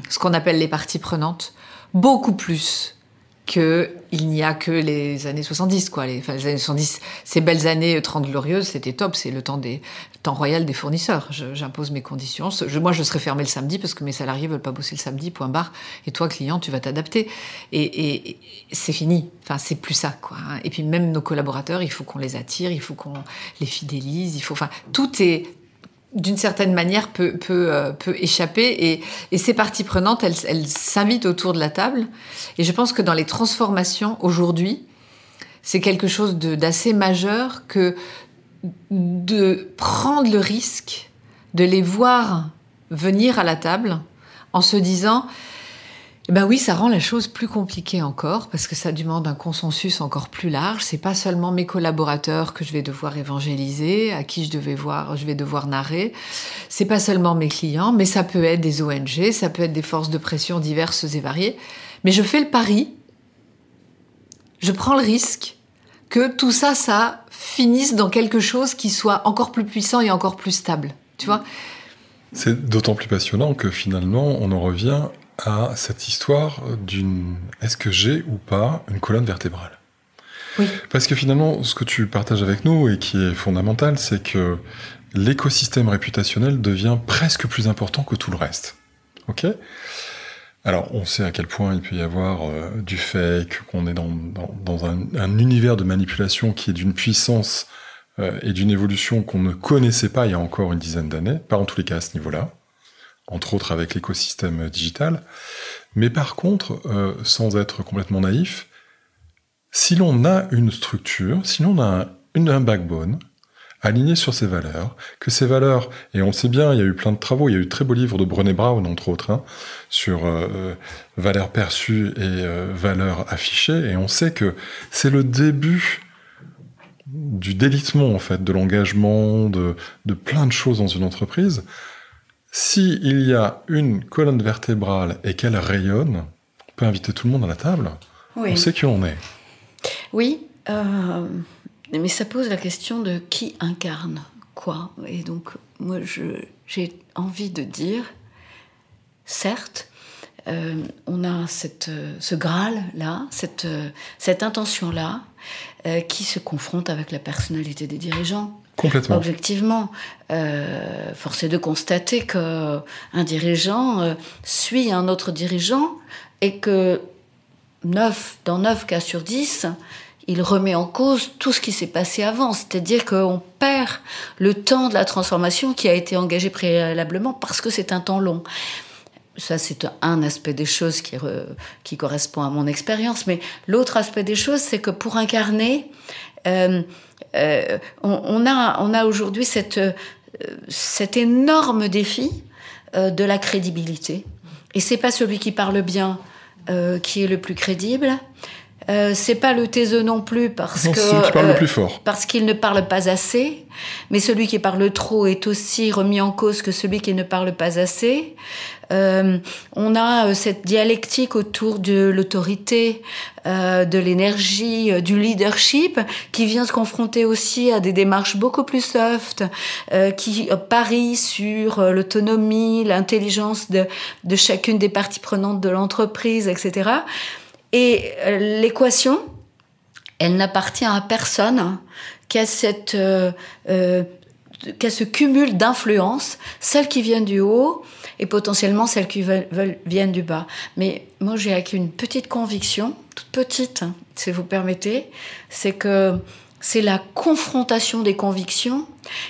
ce qu'on appelle les parties prenantes, beaucoup plus que il n'y a que les années 70 quoi. Les, enfin, les années 70 ces belles années 30 glorieuses c'était top. C'est le temps des temps royal des fournisseurs. J'impose mes conditions. Moi je serais fermé le samedi parce que mes salariés veulent pas bosser le samedi point barre. Et toi client tu vas t'adapter. Et, c'est fini. Enfin c'est plus ça quoi et puis même nos collaborateurs il faut qu'on les attire il faut qu'on les fidélise il faut enfin tout est d'une certaine manière peut, peut, euh, peut échapper et, et, ces parties prenantes, elles, elles s'invitent autour de la table. Et je pense que dans les transformations aujourd'hui, c'est quelque chose d'assez majeur que de prendre le risque de les voir venir à la table en se disant eh ben oui, ça rend la chose plus compliquée encore parce que ça demande un consensus encore plus large. C'est pas seulement mes collaborateurs que je vais devoir évangéliser, à qui je devais voir, je vais devoir narrer. C'est pas seulement mes clients, mais ça peut être des ONG, ça peut être des forces de pression diverses et variées. Mais je fais le pari, je prends le risque que tout ça, ça finisse dans quelque chose qui soit encore plus puissant et encore plus stable. Tu vois? C'est d'autant plus passionnant que finalement, on en revient à cette histoire d'une est-ce que j'ai ou pas une colonne vertébrale? Oui. Parce que finalement, ce que tu partages avec nous et qui est fondamental, c'est que l'écosystème réputationnel devient presque plus important que tout le reste. Ok? Alors, on sait à quel point il peut y avoir euh, du fake, qu'on est dans, dans, un, univers de manipulation qui est d'une puissance euh, et d'une évolution qu'on ne connaissait pas il y a encore une dizaine d'années, pas en tous les cas à ce niveau-là entre autres avec l'écosystème digital. Mais par contre, euh, sans être complètement naïf, si l'on a une structure, si l'on a un, backbone, aligné sur ses valeurs, que ces valeurs, et on sait bien, il y a eu plein de travaux, il y a eu très beaux livres de Brené Brown, entre autres, hein, sur euh, euh, valeurs perçues et valeurs affichées, et on sait que c'est le début du délitement, en fait, de l'engagement, de plein de choses dans une entreprise. Si il y a une colonne vertébrale et qu'elle rayonne, on peut inviter tout le monde à la table. On sait qui on est. Oui, euh, mais ça pose la question de qui incarne quoi. Et donc, moi, j'ai envie de dire, certes, euh, on a cette, ce Graal-là, cette, cette intention-là, euh, qui se confronte avec la personnalité des dirigeants. Complètement. Objectivement, euh, force est de constater qu'un dirigeant euh, suit un autre dirigeant et que 9, dans 9 cas sur 10, il remet en cause tout ce qui s'est passé avant. C'est-à-dire qu'on perd le temps de la transformation qui a été engagé préalablement parce que c'est un temps long. Ça, c'est un aspect des choses qui correspond à mon expérience. Mais l'autre aspect des choses, c'est que pour incarner, euh, euh, on, a, on a aujourd'hui cette, euh, cet énorme défi de la crédibilité. Et c'est pas celui qui parle bien qui est le plus crédible. Euh, c'est pas le taiseux non plus parce que parle le plus fort. parce qu'il ne parle pas assez, mais celui qui parle trop est aussi remis en cause que celui qui ne parle pas assez. Euh, on a euh, cette dialectique autour de l'autorité, euh, de l'énergie, du leadership, qui vient se confronter aussi à des démarches beaucoup plus soft, qui parient sur l'autonomie, l'intelligence de, de chacune des parties prenantes de l'entreprise, etc. Et l'équation, elle n'appartient à personne qu'à cette qu'à ce cumul d'influences, celles qui viennent du haut et potentiellement celles qui veulent, viennent du bas. Mais moi, j'ai acquis une petite conviction, toute petite, hein, si vous permettez, c'est que c'est la confrontation des convictions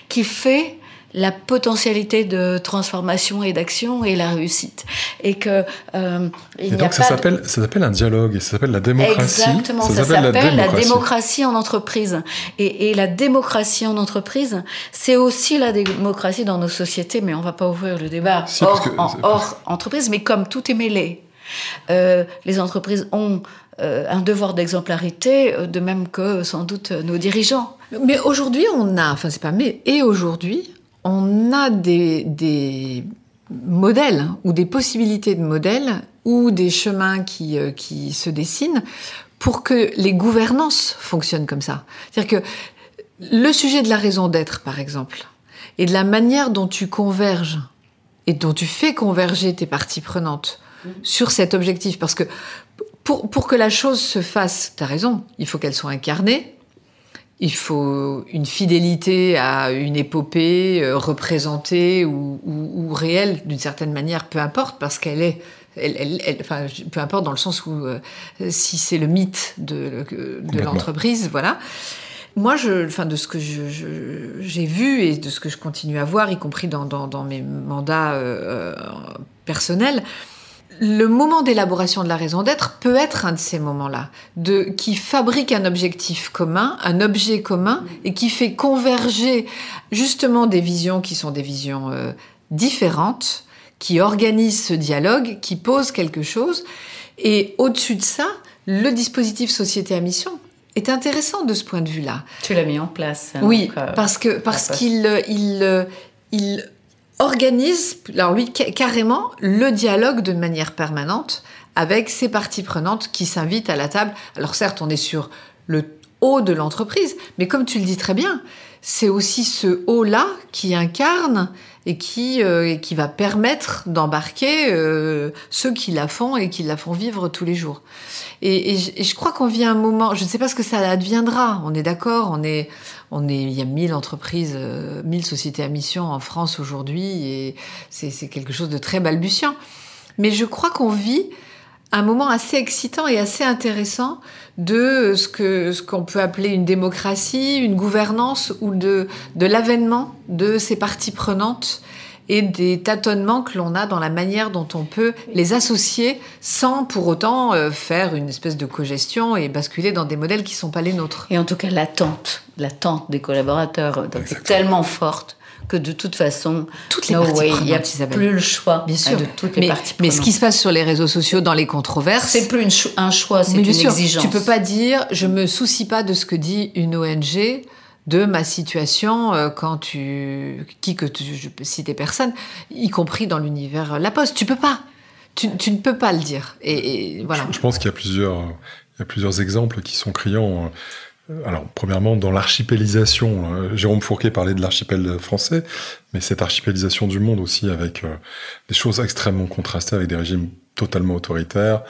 qui fait la potentialité de transformation et d'action et la réussite. Et que euh, il et donc ça s'appelle ça s'appelle un dialogue et ça s'appelle la démocratie. Exactement, ça, s'appelle la, démocratie en entreprise. Et, et la démocratie en entreprise, c'est aussi la démocratie dans nos sociétés, mais on va pas ouvrir le débat hors, hors entreprise. Mais comme tout est mêlé, euh, les entreprises ont euh, un devoir d'exemplarité, euh, de même que sans doute nos dirigeants. Mais aujourd'hui, on a, enfin c'est pas mais, et aujourd'hui, on a des, des modèles ou des possibilités de modèles ou des chemins qui, qui se dessinent pour que les gouvernances fonctionnent comme ça. C'est-à-dire que le sujet de la raison d'être, par exemple, et de la manière dont tu converges et dont tu fais converger tes parties prenantes sur cet objectif. Parce que pour, pour que la chose se fasse, tu as raison, il faut qu'elle soit incarnée, il faut une fidélité à une épopée euh, représentée ou, ou, réelle d'une certaine manière, peu importe, parce qu'elle est elle, elle, enfin, peu importe dans le sens où euh, si c'est le mythe de, de l'entreprise, voilà. Moi, je, enfin, de ce que j'ai vu et de ce que je continue à voir, y compris dans, dans, mes mandats euh, personnels, le moment d'élaboration de la raison d'être peut être un de ces moments-là, de qui fabrique un objectif commun, un objet commun, et qui fait converger justement des visions qui sont des visions euh, différentes, qui organisent ce dialogue, qui posent quelque chose. Et au-dessus de ça, le dispositif société à mission est intéressant de ce point de vue-là. Tu l'as mis en place. Oui, euh, parce que parce qu'il euh, il, euh, il organise, alors lui carrément, le dialogue de manière permanente avec ses parties prenantes qui s'invitent à la table. Alors certes, on est sur le haut de l'entreprise, mais comme tu le dis très bien, c'est aussi ce haut-là qui incarne et qui, euh, qui va permettre d'embarquer euh, ceux qui la font et qui la font vivre tous les jours. Et, je crois qu'on vit un moment, je ne sais pas ce que ça adviendra, on est d'accord, on est, on est, il y a mille entreprises, euh, mille sociétés à mission en France aujourd'hui et c'est quelque chose de très balbutiant. Mais je crois qu'on vit un moment assez excitant et assez intéressant de ce qu'on peut appeler une démocratie, une gouvernance ou de l'avènement de ces parties prenantes et des tâtonnements que l'on a dans la manière dont on peut les associer sans pour autant euh, faire une espèce de cogestion et basculer dans des modèles qui ne sont pas les nôtres. Et en tout cas, l'attente, l'attente des collaborateurs euh, est tellement forte que de toute façon, toutes les parties il n'y a plus le choix bien sûr. de toutes les mais, parties Mais ce qui se passe sur les réseaux sociaux, dans les controverses, c'est plus un choix, c'est une exigence. Tu peux pas dire, je me soucie pas de ce que dit une ONG de ma situation euh, quand tu qui que tu, je peux citer personne, y compris dans l'univers La Poste. Tu peux pas. Tu, ne peux pas le dire. Et, voilà. Je, pense qu'il y a plusieurs il y a plusieurs exemples qui sont criants. Euh, alors, premièrement, dans l'archipélisation, euh, Jérôme Fourquet parlait de l'archipel français, mais cette archipélisation du monde aussi avec euh, des choses extrêmement contrastées, avec des régimes totalement autoritaires,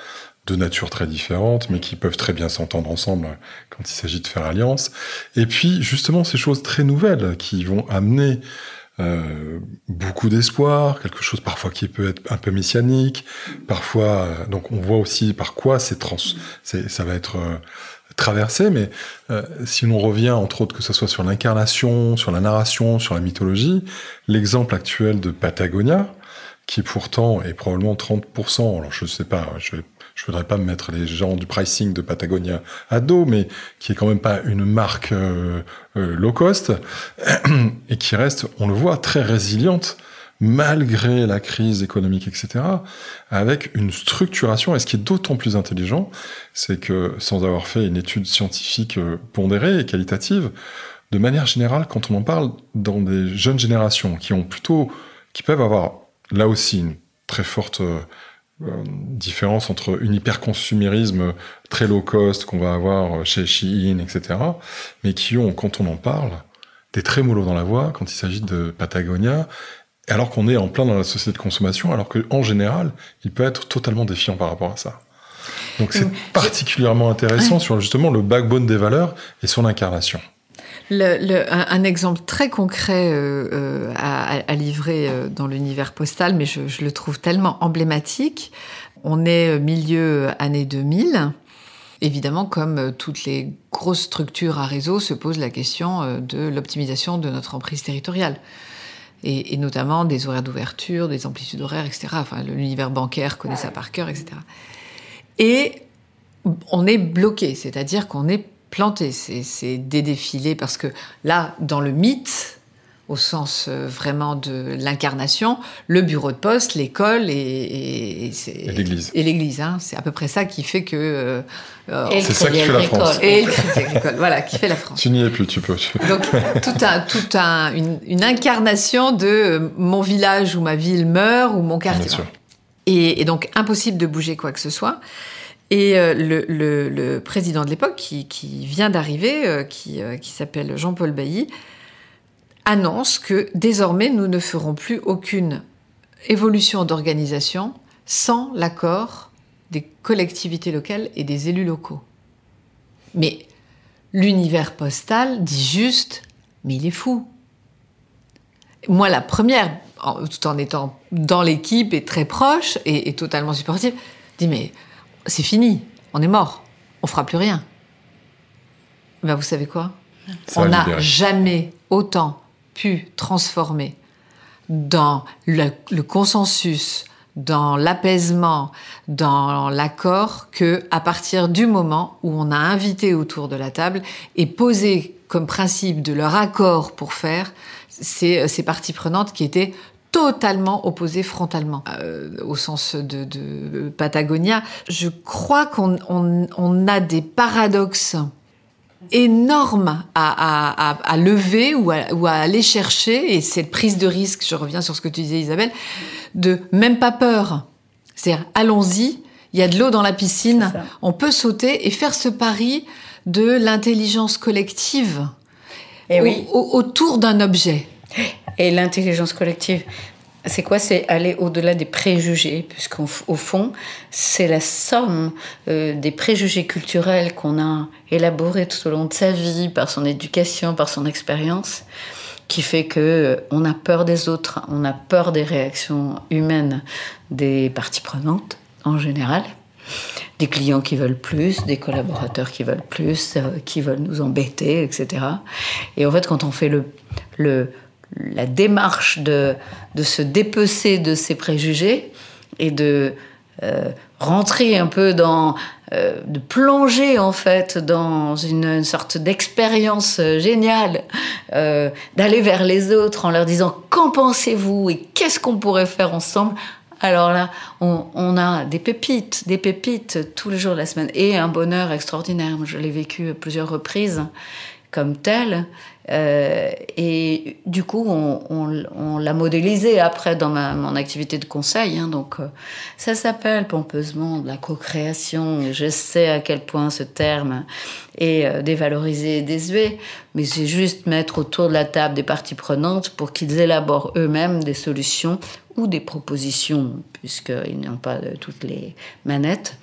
de nature très différente, mais qui peuvent très bien s'entendre ensemble quand il s'agit de faire alliance. Et puis, justement, ces choses très nouvelles qui vont amener euh, beaucoup d'espoir, quelque chose parfois qui peut être un peu messianique, parfois. donc, on voit aussi par quoi c'est trans, ça va être traversée, mais euh, si l'on revient, entre autres, que ce soit sur l'incarnation, sur la narration, sur la mythologie, l'exemple actuel de Patagonia, qui pourtant est probablement 30%, alors je sais pas, je je voudrais pas me mettre les gens du pricing de Patagonia à dos, mais qui est quand même pas une marque euh, euh, low cost, (clears throat) et qui reste, on le voit, très résiliente malgré la crise économique, etc., avec une structuration. Et ce qui est d'autant plus intelligent, c'est que sans avoir fait une étude scientifique euh, pondérée et qualitative, de manière générale, quand on en parle dans des jeunes générations qui ont plutôt, qui peuvent avoir là aussi une très forte différence entre une hyperconsumérisme très low cost qu'on va avoir chez Shein, etc., mais qui ont, quand on en parle, des trémolos dans la voix quand il s'agit de Patagonia alors qu'on est en plein dans la société de consommation, alors qu'en général, il peut être totalement défiant par rapport à ça. Donc c'est particulièrement intéressant sur justement le backbone des valeurs et un, exemple très concret euh, euh, à, livrer euh, dans l'univers postal, mais je, je, le trouve tellement emblématique. On est milieu année 2000. Évidemment, comme toutes les grosses structures à réseau, se pose la question de l'optimisation de notre emprise territoriale. et, notamment des horaires d'ouverture, des amplitudes horaires, etc. Enfin, l'univers bancaire connaît ça par cœur, etc. Et on est bloqué, c'est-à-dire qu'on est planté, c'est des défilés, parce que là, dans le mythe, au sens euh, vraiment de l'incarnation, le bureau de poste, l'école et, et, l'église. Et l'église, hein. c'est à peu près ça qui fait que. Euh, euh, c'est ça qui fait la France. Et le voilà, qui fait la France. Tu n'y es plus, tu peux. Donc tout un, tout un, une, incarnation de mon village ou ma ville meurt ou mon quartier. Et, et, donc impossible de bouger quoi que ce soit. Et le, le, président de l'époque, qui, vient d'arriver, qui, qui s'appelle Jean-Paul Bailly, annonce que désormais nous ne ferons plus aucune évolution d'organisation sans l'accord des collectivités locales et des élus locaux. Mais l'univers postal dit juste, mais il est fou. Moi, la première, tout en étant dans l'équipe et très proche et, totalement supportive, dit mais c'est fini, on est mort, on fera plus rien. Ben vous savez quoi? On n'a jamais autant pu transformer dans le, consensus, dans l'apaisement, dans l'accord, que à partir du moment où on a invité autour de la table et posé comme principe de leur accord pour faire ces, ces parties prenantes qui étaient totalement opposées frontalement. Euh, au sens de, Patagonia, je crois qu'on a des paradoxes énorme à, lever ou à, aller chercher, et cette prise de risque, je reviens sur ce que tu disais Isabelle, de même pas peur. C'est-à-dire, allons-y, il y a de l'eau dans la piscine, on peut sauter et faire ce pari de l'intelligence collective et oui. autour d'un objet. Et l'intelligence collective, c'est quoi? C'est aller au-delà des préjugés, puisqu'au fond, c'est la somme euh, des préjugés culturels qu'on a élaborés tout au long de sa vie, par son éducation, par son expérience, qui fait que euh, on a peur des autres, on a peur des réactions humaines des parties prenantes en général, des clients qui veulent plus, des collaborateurs qui veulent plus, euh, qui veulent nous embêter, etc. Et en fait, quand on fait le, le la démarche de, de se dépecer de ses préjugés et de euh, rentrer un peu dans, euh, de plonger en fait dans une, sorte d'expérience géniale, euh, d'aller vers les autres en leur disant qu'en pensez-vous et qu'est-ce qu'on pourrait faire ensemble? Alors là, on, on, a des pépites, des pépites tous les jours de la semaine et un bonheur extraordinaire. Je l'ai vécu à plusieurs reprises comme tel. Euh, et du coup, on, l'a modélisé après dans mon activité de conseil. Hein, donc, euh, ça s'appelle pompeusement de la co-création. Je sais à quel point ce terme est euh, dévalorisé et désuet, mais c'est juste mettre autour de la table des parties prenantes pour qu'ils élaborent eux-mêmes des solutions ou des propositions, puisqu'ils n'ont pas toutes les manettes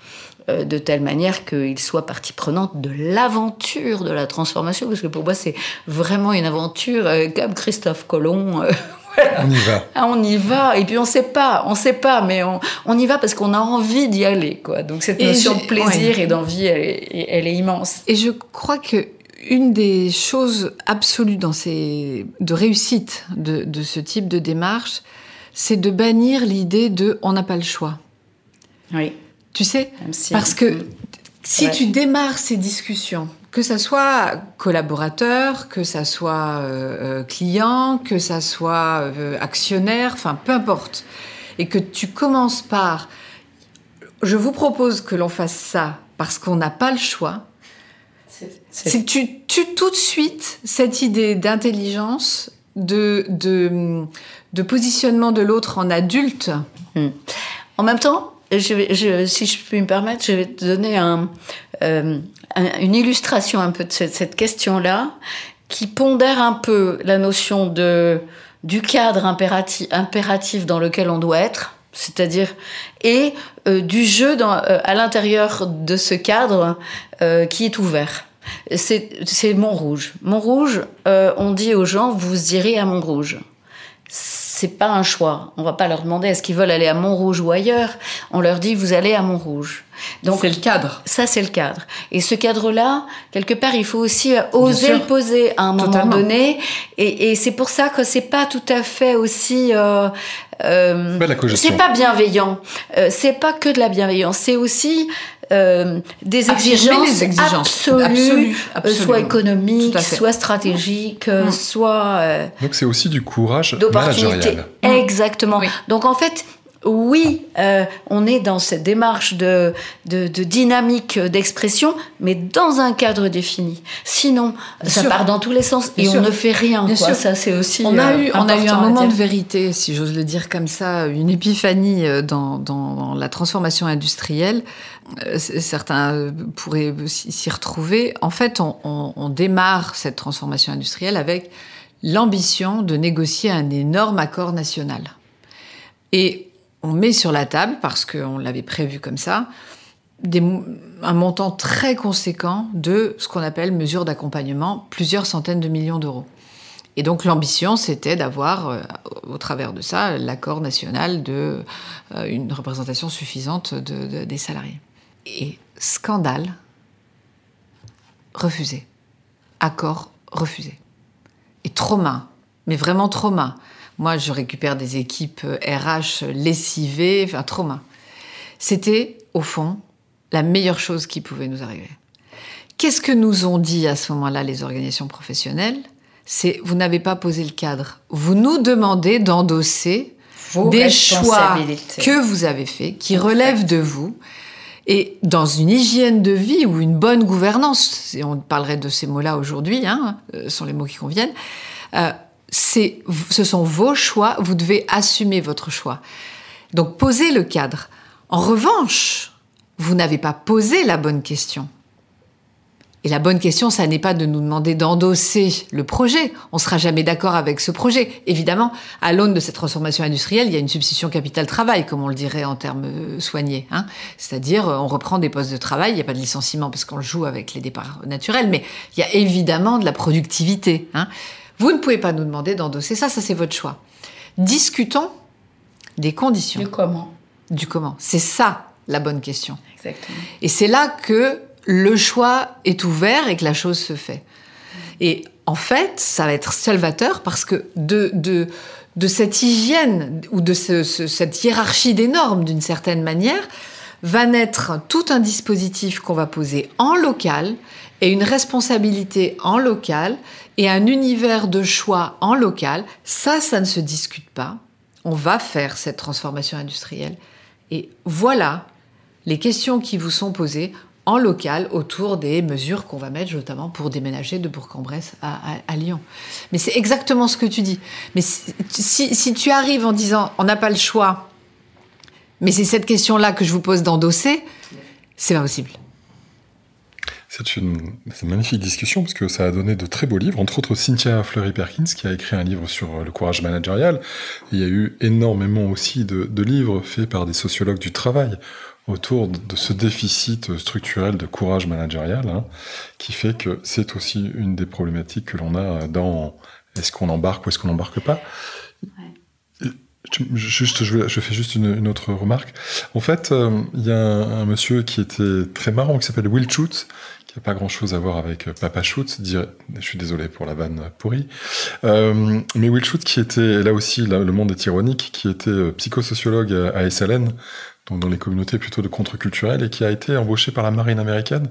de telle manière qu'il soit partie prenante de l'aventure de la transformation, parce que pour moi c'est vraiment une aventure euh, comme Christophe Colomb. Euh, (laughs) on y va. Ah, on y va. Et puis on sait pas, on sait pas, mais on, y va parce qu'on a envie d'y aller, quoi. Donc cette notion de plaisir et d'envie, elle, est immense. Et je crois que une des choses absolues dans ces, de réussite de, de ce type de démarche, c'est de bannir l'idée de on n'a pas le choix. Oui. Tu sais Parce que si tu démarres ces discussions, que ça soit collaborateur, que ça soit euh, euh, client, que ça soit euh, actionnaire, enfin peu importe, et que tu commences par je vous propose que l'on fasse ça parce qu'on n'a pas le choix, c'est tu tues tout de suite cette idée d'intelligence, de, de, de, positionnement de l'autre en adulte. Hmm. En même temps, je, si je puis me permettre, je vais te donner euh, une illustration un peu de cette, question-là, qui pondère un peu la notion de, du cadre impératif, impératif dans lequel on doit être, c'est-à-dire, et euh, du jeu dans, euh, à l'intérieur de ce cadre qui est ouvert. C'est Montrouge. Montrouge, on dit aux gens, vous irez à Montrouge c'est pas un choix. On va pas leur demander est-ce qu'ils veulent aller à Montrouge ou ailleurs. On leur dit vous allez à Montrouge. Donc c'est le cadre. Ça c'est le cadre. Et ce cadre-là, quelque part, il faut aussi oser le poser à un moment donné. Et, c'est pour ça que c'est pas tout à fait aussi. Euh, euh, c'est pas bienveillant. Euh, c'est pas que de la bienveillance. C'est aussi euh, des, exigences absolues, soit économiques, soit stratégiques, mm. soit. Donc c'est aussi du courage managérial. Exactement. Donc en fait, oui, euh, on est dans cette démarche de, de, dynamique d'expression, mais dans un cadre défini. Sinon, ça part dans tous les sens et on ne fait rien. Ça, c'est aussi. On a eu, on a eu un moment de vérité, si j'ose le dire comme ça, une épiphanie euh, dans, dans la transformation industrielle. Euh, certains pourraient s'y retrouver. En fait, on, démarre cette transformation industrielle avec l'ambition de négocier un énorme accord national. Et on met sur la table, parce qu'on l'avait prévu comme ça, un montant très conséquent de ce qu'on appelle mesures d'accompagnement, plusieurs centaines de millions d'euros. Et donc l'ambition, c'était d'avoir, euh, au travers de ça, l'accord national de euh, une représentation suffisante des salariés. Et scandale, refusé. Accord refusé. Et trauma, mais vraiment trauma. Moi, je récupère des équipes RH euh, lessivées, enfin, trauma. C'était, au fond, la meilleure chose qui pouvait nous arriver. Qu'est-ce que nous ont dit à ce moment-là les organisations professionnelles? C'est vous n'avez pas posé le cadre. Vous nous demandez d'endosser des choix que vous avez faits, qui relèvent de vous, et dans une hygiène de vie ou une bonne gouvernance, on parlerait de ces mots-là aujourd'hui, hein, euh, sont les mots qui conviennent, euh, ce sont vos choix, vous devez assumer votre choix. Donc posez le cadre. En revanche, vous n'avez pas posé la bonne question. Et la bonne question, ça n'est pas de nous demander d'endosser le projet. On sera jamais d'accord avec ce projet. Évidemment, à l'aune de cette transformation industrielle, il y a une substitution capital-travail, comme on le dirait en termes euh, soignés. Hein. C'est-à-dire, on reprend des postes de travail, il n'y a pas de licenciement parce qu'on le joue avec les départs naturels, mais il y a évidemment de la productivité. Hein. Vous ne pouvez pas nous demander d'endosser ça, ça c'est votre choix. Discutons des conditions. Du comment. Du comment. C'est ça la bonne question. Exactement. Et c'est là que le choix est ouvert et que la chose se fait. Et en fait, ça va être salvateur parce que de, de, de cette hygiène ou de cette hiérarchie des normes, d'une certaine manière, va naître tout un dispositif qu'on va poser en local et une responsabilité en local et un univers de choix en local, ça, ça ne se discute pas. On va faire cette transformation industrielle. Et voilà les questions qui vous sont posées en local autour des mesures qu'on va mettre notamment pour déménager de Bourg-en-Bresse à, Lyon. Mais c'est exactement ce que tu dis. Mais si, tu arrives en disant on n'a pas le choix, mais c'est cette question-là que je vous pose d'endosser, c'est pas possible. C'est une, magnifique discussion parce que ça a donné de très beaux livres, entre autres Cynthia Fleury-Perkins qui a écrit un livre sur le courage managérial. Il y a eu énormément aussi de, livres faits par des sociologues du travail autour de ce déficit structurel de courage managérial, hein, qui fait que c'est aussi une des problématiques que l'on a dans est-ce qu'on embarque ou est-ce qu'on n'embarque pas. Juste, je, fais juste une, autre remarque. En fait, euh, il y a un, monsieur qui était très marrant, qui s'appelle Will Schutz, qui n'a pas grand-chose à voir avec euh, Papa Schutz. Dire, je suis désolé pour la vanne pourrie. Euh, mais Will Schutz, qui était, là aussi, le monde est ironique, qui était psychosociologue à SLN, donc dans les communautés plutôt de contre-culturelles, et qui a été embauché par la marine américaine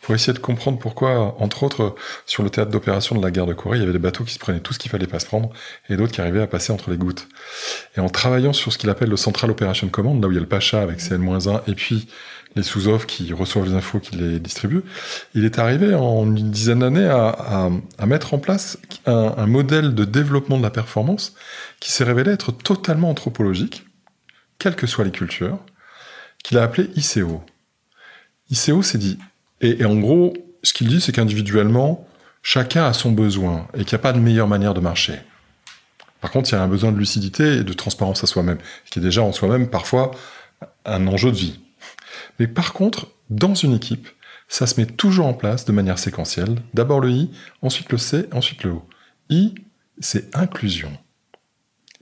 pour essayer de comprendre pourquoi, entre autres, sur le théâtre d'opération de la guerre de Corée, il y avait des bateaux qui se prenaient tout ce qu'il fallait pas se prendre, et d'autres qui arrivaient à passer entre les gouttes. Et en travaillant sur ce qu'il appelle le Central Operation Command, là où il y a le Pacha avec CN-1, et puis les sous-offres qui reçoivent les infos, qui les distribuent, il est arrivé en une dizaine d'années à, mettre en place un modèle de développement de la performance qui s'est révélé être totalement anthropologique, quelles que soient les cultures, qu'il a appelé ICO. ICO s'est dit, et, en gros, ce qu'il dit, c'est qu'individuellement, chacun a son besoin et qu'il n'y a pas de meilleure manière de marcher. Par contre, il y a un besoin de lucidité et de transparence à soi-même, qui est déjà en soi-même parfois un enjeu de vie. Mais par contre, dans une équipe, ça se met toujours en place de manière séquentielle. D'abord le I, ensuite le C, ensuite le O. I, c'est inclusion.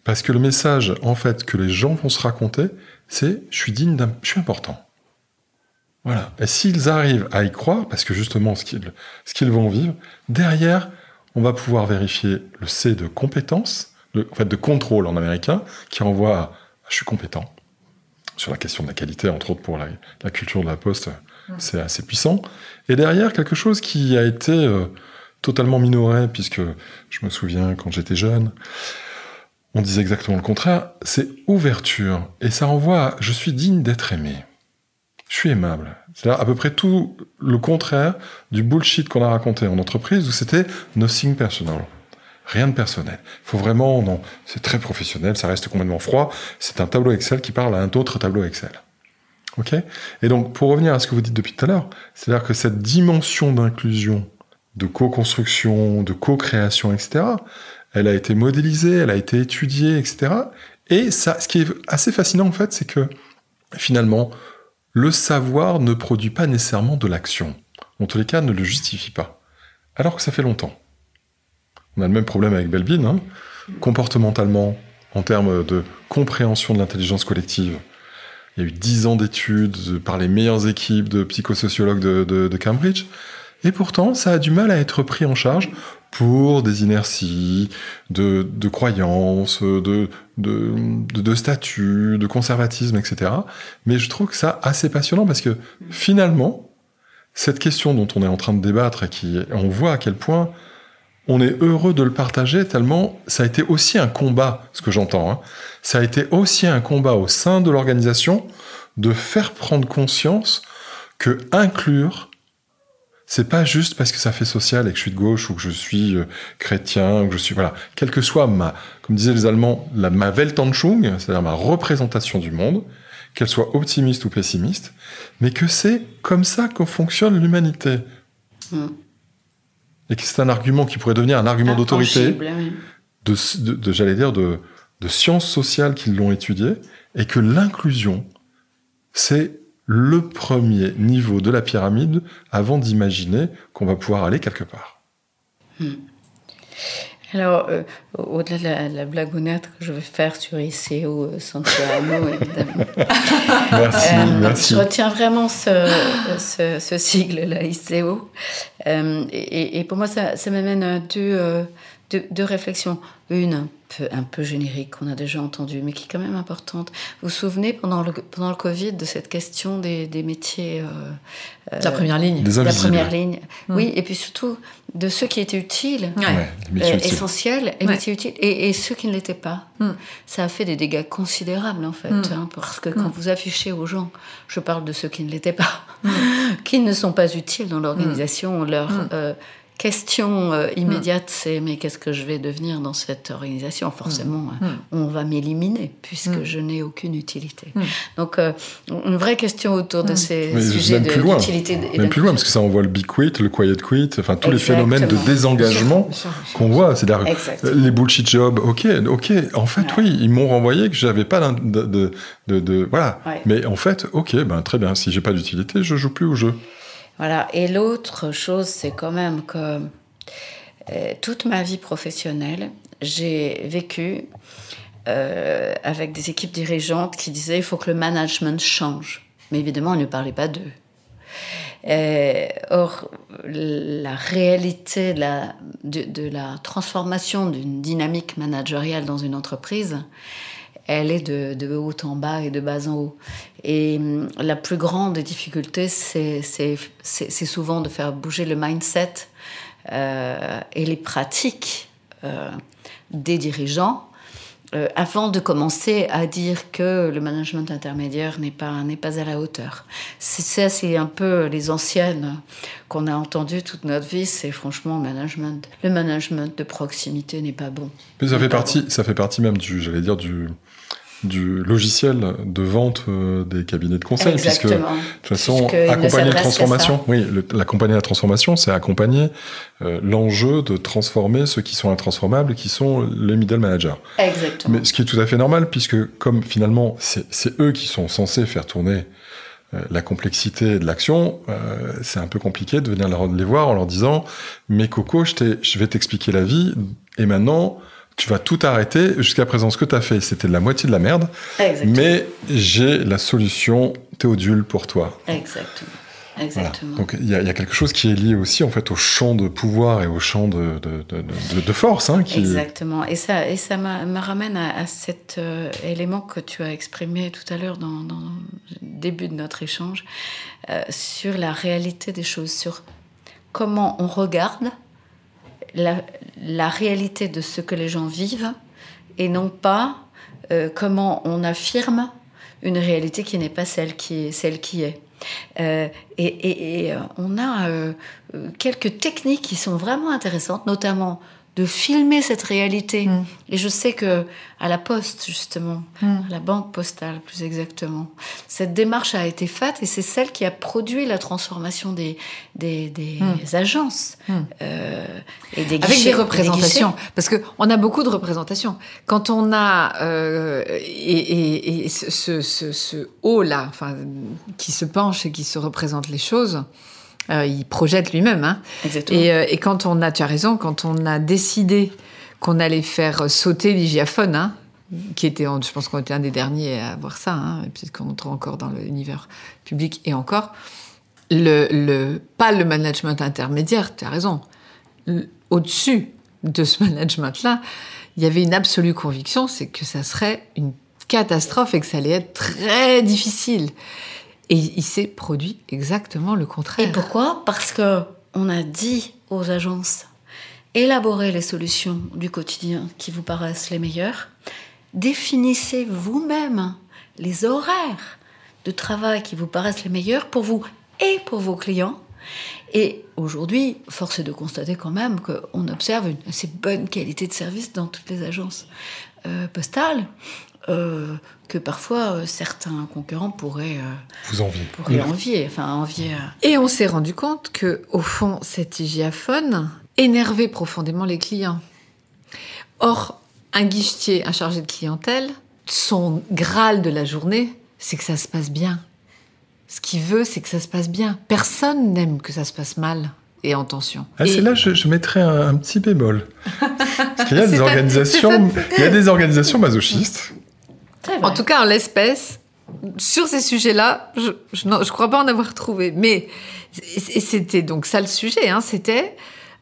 Parce que le message, en fait, que les gens vont se raconter, c'est je suis digne d'un, je suis important. Voilà. Et s'ils arrivent à y croire, parce que justement, ce qu'ils, ce qu'ils vont vivre, derrière, on va pouvoir vérifier le C de compétence, en fait, de contrôle en américain, qui renvoie à je suis compétent. Sur la question de la qualité, entre autres pour la, culture de la poste, c'est assez puissant. Et derrière, quelque chose qui a été euh, totalement minoré, puisque je me souviens quand j'étais jeune, on disait exactement le contraire, c'est ouverture. Et ça renvoie à je suis digne d'être aimé. Je suis aimable. C'est à peu près tout le contraire du bullshit qu'on a raconté en entreprise où c'était nothing personal. Rien de personnel. Il faut vraiment, non, c'est très professionnel, ça reste complètement froid. C'est un tableau Excel qui parle à un autre tableau Excel. Ok? Et donc, pour revenir à ce que vous dites depuis tout à l'heure, c'est-à-dire que cette dimension d'inclusion, de co-construction, de co-création, etc., elle a été modélisée, elle a été étudiée, etc. Et ce qui est assez fascinant, en fait, c'est que finalement, le savoir ne produit pas nécessairement de l'action. En tous les cas, ne le justifie pas. Alors que ça fait longtemps. On a le même problème avec Belbin. Hein. Comportementalement, en termes de compréhension de l'intelligence collective, il y a eu dix ans d'études par les meilleures équipes de psychosociologues de, Cambridge. Et pourtant, ça a du mal à être pris en charge pour des inerties, de, croyances, de, de, de, statut, de conservatisme, etc. Mais je trouve que ça assez passionnant parce que finalement, cette question dont on est en train de débattre et qui, on voit à quel point on est heureux de le partager tellement ça a été aussi un combat, ce que j'entends, hein. ça a été aussi un combat au sein de l'organisation de faire prendre conscience que inclure, c'est pas juste parce que ça fait social et que je suis de gauche ou que je suis euh, chrétien ou que je suis voilà, quelle que soit ma, comme disaient les Allemands, la, ma Weltanschauung, c'est-à-dire ma représentation du monde, qu'elle soit optimiste ou pessimiste, mais que c'est comme ça que fonctionne l'humanité. Hmm. Et que c'est un argument qui pourrait devenir un argument d'autorité, de, j'allais dire, de, de sciences sociales qui l'ont étudié, et que l'inclusion, c'est le premier niveau de la pyramide avant d'imaginer qu'on va pouvoir aller quelque part. Hmm. Alors, euh, au-delà de la, la, blagounette que je vais faire sur ICO euh, Santiago, (laughs) évidemment. merci, euh, merci. Je retiens vraiment ce, ce, sigle-là, ICO. Et, et, pour moi, ça, ça m'amène à deux, deux, deux réflexions. Une, un peu générique qu'on a déjà entendu, mais qui est quand même importante. Vous vous souvenez pendant le, pendant le Covid de cette question des, des métiers... Euh, la première ligne. Des la première ligne. Mm. Oui, et puis surtout de ceux qui étaient utiles, euh, essentiels, et métiers utiles, et, ceux qui ne l'étaient pas. Mm. Ça a fait des dégâts considérables, en fait, mm. hein, parce que quand vous affichez aux gens, je parle de ceux qui ne l'étaient pas, (laughs) qui ne sont pas utiles dans l'organisation, leur... Euh, question euh, immédiate, c'est mais qu'est-ce que je vais devenir dans cette organisation? Forcément, mm. Euh, mm. on va m'éliminer puisque je n'ai aucune utilité. Donc, euh, une vraie question autour de ces sujets d'utilité. Même plus loin, parce que ça envoie le big quit, le quiet quit, enfin tous les phénomènes de désengagement qu'on voit. C'est-à-dire les bullshit jobs, ok, ok, en fait, oui, ils m'ont renvoyé que j'avais pas de, de, de, voilà. Mais en fait, ok, ben très bien, si j'ai pas d'utilité, je joue plus au jeu. Voilà. Et l'autre chose, c'est quand même que euh, toute ma vie professionnelle, j'ai vécu euh, avec des équipes dirigeantes qui disaient il faut que le management change. Mais évidemment, on ne parlait pas d'eux. Euh, or, la réalité de la, de la transformation d'une dynamique managériale dans une entreprise, elle est de, haut en bas et de bas en haut. Et hum, la plus grande difficulté, c'est souvent de faire bouger le mindset euh, et les pratiques euh, des dirigeants euh, avant de commencer à dire que le management intermédiaire n'est pas, pas à la hauteur. Ça, c'est un peu les anciennes qu'on a entendues toute notre vie, c'est franchement management. Le management de proximité n'est pas bon. Mais ça fait, partie, ça fait partie même du, j'allais dire, du, du logiciel de vente euh, des cabinets de conseil, puisque de toute façon, accompagner la transformation, oui, l'accompagner la transformation, c'est accompagner euh, l'enjeu de transformer ceux qui sont intransformables, qui sont les middle managers. Exactement. Mais ce qui est tout à fait normal, puisque comme finalement, c'est eux qui sont censés faire tourner euh, la complexité de l'action, c'est un peu compliqué de venir les voir en leur disant, mais Coco, je, je vais t'expliquer la vie, et maintenant, tu vas tout arrêter. Jusqu'à présent, ce que tu as fait, c'était de la moitié de la merde. Exactement. Mais j'ai la solution Théodule pour toi. Exactement. Exactement. Donc il y, a quelque chose qui est lié aussi en fait au champ de pouvoir et au champ de, de, de, force. Hein, qui... Exactement. Et ça, et ça me ramène à, cet euh, élément que tu as exprimé tout à l'heure dans, dans, le début de notre échange euh, sur la réalité des choses, sur comment on regarde la, réalité de ce que les gens vivent et non pas euh, comment on affirme une réalité qui n'est pas celle qui est. Celle qui est. Euh, et, euh, on a quelques techniques qui sont vraiment intéressantes, notamment de filmer cette réalité. Mm. Et je sais que à la poste, justement, mm. à la banque postale plus exactement, cette démarche a été faite et c'est celle qui a produit la transformation des, des, mm. agences euh, et des guichets. Avec des représentations. parce qu'on a beaucoup de représentations. Quand on a... Euh, et, et, ce, ce, ce haut-là, enfin, qui se penche et qui se représente les choses, euh, il projette lui-même. Hein. Et, euh, et, quand on a, tu as raison, quand on a décidé qu'on allait faire sauter l'hygiaphone, hein, qui était, je pense qu'on était un des derniers à voir ça, hein, puisqu'on entre encore dans l'univers public et encore, le, le, pas le management intermédiaire, tu as raison, au-dessus de ce (laughs) management-là, il y avait une absolue conviction, c'est que ça serait une catastrophe et que ça allait être très difficile. Et il s'est produit exactement le contraire. Et pourquoi? Parce que on a dit aux agences élaborez les solutions du quotidien qui vous paraissent les meilleures, définissez vous-même les horaires de travail qui vous paraissent les meilleurs pour vous et pour vos clients. Et aujourd'hui, force est de constater quand même qu'on observe une assez bonne qualité de service dans toutes les agences euh, postales. Euh, que parfois euh, certains concurrents pourraient, euh, Vous envier. pourraient envier. Enfin, envier Et on s'est rendu compte que, au fond, cet hygiaphone énervait profondément les clients. Or, un guichetier, un chargé de clientèle, son graal de la journée, c'est que ça se passe bien. Ce qu'il veut, c'est que ça se passe bien. Personne n'aime que ça se passe mal et en tension. Ah, c'est là je, je mettrais un, petit bémol. Parce qu'il y a (laughs) des organisations, il y a des organisations masochistes en tout cas, en l'espèce, sur ces sujets-là, je ne crois pas en avoir trouvé. Mais c'était donc ça le sujet. Hein, c'était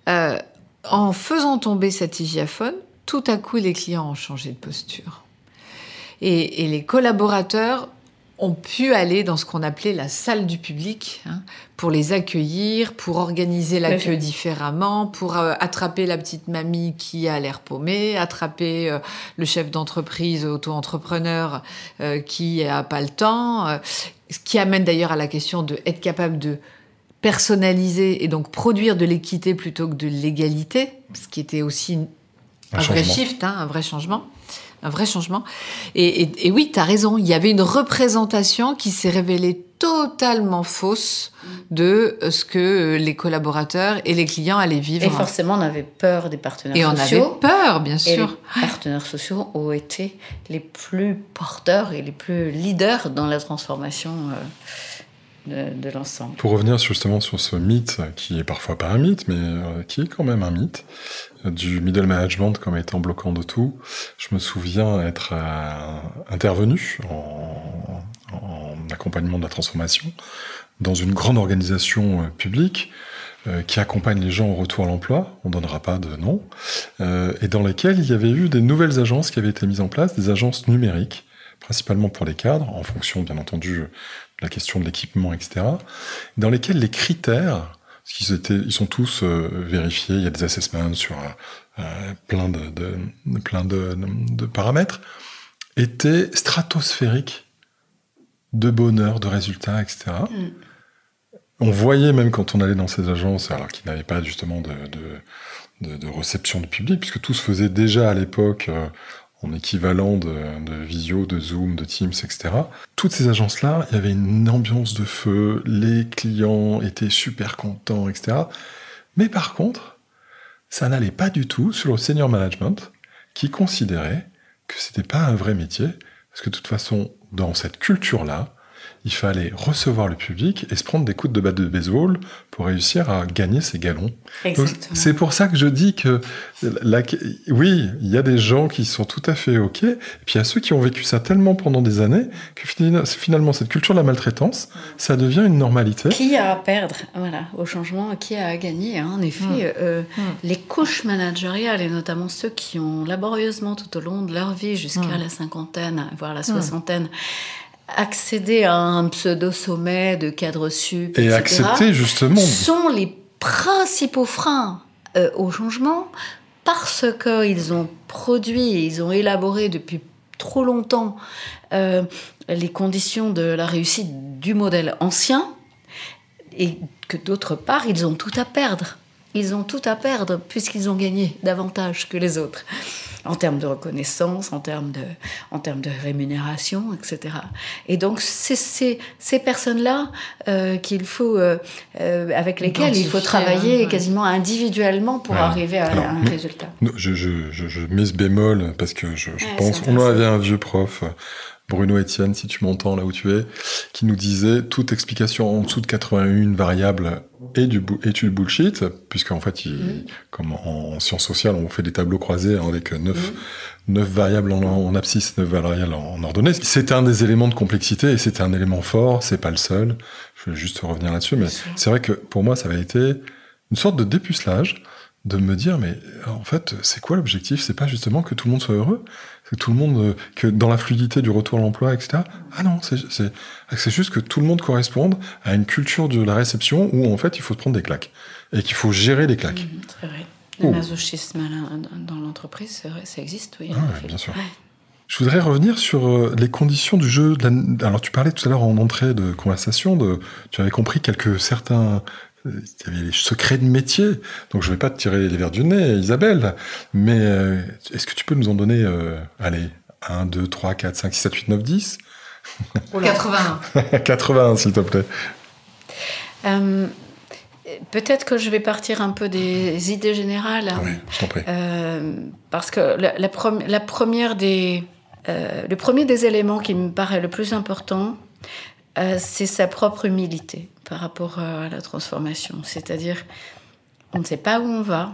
euh, en faisant tomber cet hygiaphone, tout à coup, les clients ont changé de posture. Et, et les collaborateurs ont pu aller dans ce qu'on appelait la salle du public hein, pour les accueillir, pour organiser l'accueil différemment, pour euh, attraper la petite mamie qui a l'air paumée, attraper euh, le chef d'entreprise auto-entrepreneur euh, qui a pas le temps, ce qui amène d'ailleurs à la question de être capable de personnaliser et donc produire de l'équité plutôt que de l'égalité, ce qui était aussi un, vrai shift, hein, un vrai changement un vrai changement. Et, oui, tu as raison, il y avait une représentation qui s'est révélée totalement fausse de ce que les collaborateurs et les clients allaient vivre. Et forcément, on avait peur des partenaires sociaux. Et on avait peur, bien sûr. les partenaires sociaux ont été les plus porteurs et les plus leaders dans la transformation. Euh, de, l'ensemble. Pour revenir justement sur ce mythe, qui est parfois pas un mythe, mais euh, qui est quand même un mythe, euh, du middle management comme étant bloquant de tout, je me souviens être euh, intervenu en, accompagnement de la transformation dans une grande organisation publique qui accompagne les gens au retour à l'emploi, on donnera pas de nom, et dans lesquelles il y avait eu des nouvelles agences qui avaient été mises en place, des agences numériques, principalement pour les cadres, en fonction bien entendu la question de l'équipement, etc., dans lesquels les critères, ils, étaient, ils sont tous euh, vérifiés, il y a des assessments sur euh, euh, plein, de, de plein de, de, paramètres, étaient stratosphériques de bonheur, de résultats, etc. Mm. On voyait même quand on allait dans ces agences, alors qu'ils n'avaient pas justement de, de, de, réception du public, puisque tout se faisait déjà à l'époque en équivalent de, Visio, de Zoom, de Teams, etc. Toutes ces agences-là, il y avait une ambiance de feu, les clients étaient super contents, etc. Mais par contre, ça n'allait pas du tout sur le senior management qui considérait que c'était pas un vrai métier, parce que de toute façon, dans cette culture-là, il fallait recevoir le public et se prendre des coups de batte de baseball pour réussir à gagner ses galons. C'est pour ça que je dis que, oui, il y a des gens qui sont tout à fait OK, et puis il y a ceux qui ont vécu ça tellement pendant des années que finalement, cette culture de la maltraitance, ça devient une normalité. Qui a à perdre, voilà, au changement, qui a à gagner hein, En effet, mm. Euh, mm. les couches managériales, et notamment ceux qui ont laborieusement tout au long de leur vie, jusqu'à mm. la cinquantaine, voire la soixantaine, accéder à un pseudo-sommet de cadre sup, et accepter justement, sont les principaux freins euh, au changement parce qu'ils ont produit, ils ont élaboré depuis trop longtemps euh, les conditions de la réussite du modèle ancien et que d'autre part, ils ont tout à perdre. Ils ont tout à perdre puisqu'ils ont gagné davantage que les autres en termes de reconnaissance, en termes de, en termes de rémunération, etc. Et donc, c'est ces personnes-là euh, qu'il faut, euh, euh, avec lesquelles il faut travailler quasiment individuellement pour arriver à, un résultat. Je, je, je, ce bémol parce que je, je pense qu'on avait un vieux prof Bruno Etienne, si tu m'entends là où tu es, qui nous disait toute explication en dessous de 81 variables est du, est du bullshit, puisqu'en fait, il, mm. comme en, sciences sociales, on fait des tableaux croisés avec 9, 9 mm. variables en, en, abscisse, 9 variables en, ordonnée. C'est un des éléments de complexité et c'était un élément fort, c'est pas le seul. Je vais juste revenir là-dessus, mais c'est vrai que pour moi, ça avait été une sorte de dépucelage de me dire mais en fait c'est quoi l'objectif? C'est pas justement que tout le monde soit heureux? Que tout le monde, euh, que dans la fluidité du retour à l'emploi, etc. Ah non, c'est juste que tout le monde corresponde à une culture de la réception où en fait il faut se prendre des claques et qu'il faut gérer les claques. Mmh, c'est vrai. Le oh. masochisme dans l'entreprise, ça existe, oui. Ah, bien sûr. Je voudrais revenir sur euh, les conditions du jeu. Alors, tu parlais tout à l'heure en entrée de conversation, de, tu avais compris quelques certains il y avait les secrets de métier. Donc je ne vais pas te tirer les verres du nez, Isabelle, mais euh, est-ce que tu peux nous en donner, euh, allez, 1, 2, 3, 4, 5, 6, 7, 8, 9, 10 81. 81, s'il te plaît. Euh, peut-être que je vais partir un peu des idées générales. Oui, je t'en prie. parce que la, la première des, le premier des éléments qui me paraît le plus important, c'est sa propre humilité par rapport à la transformation. C'est-à-dire, on ne sait pas où on va,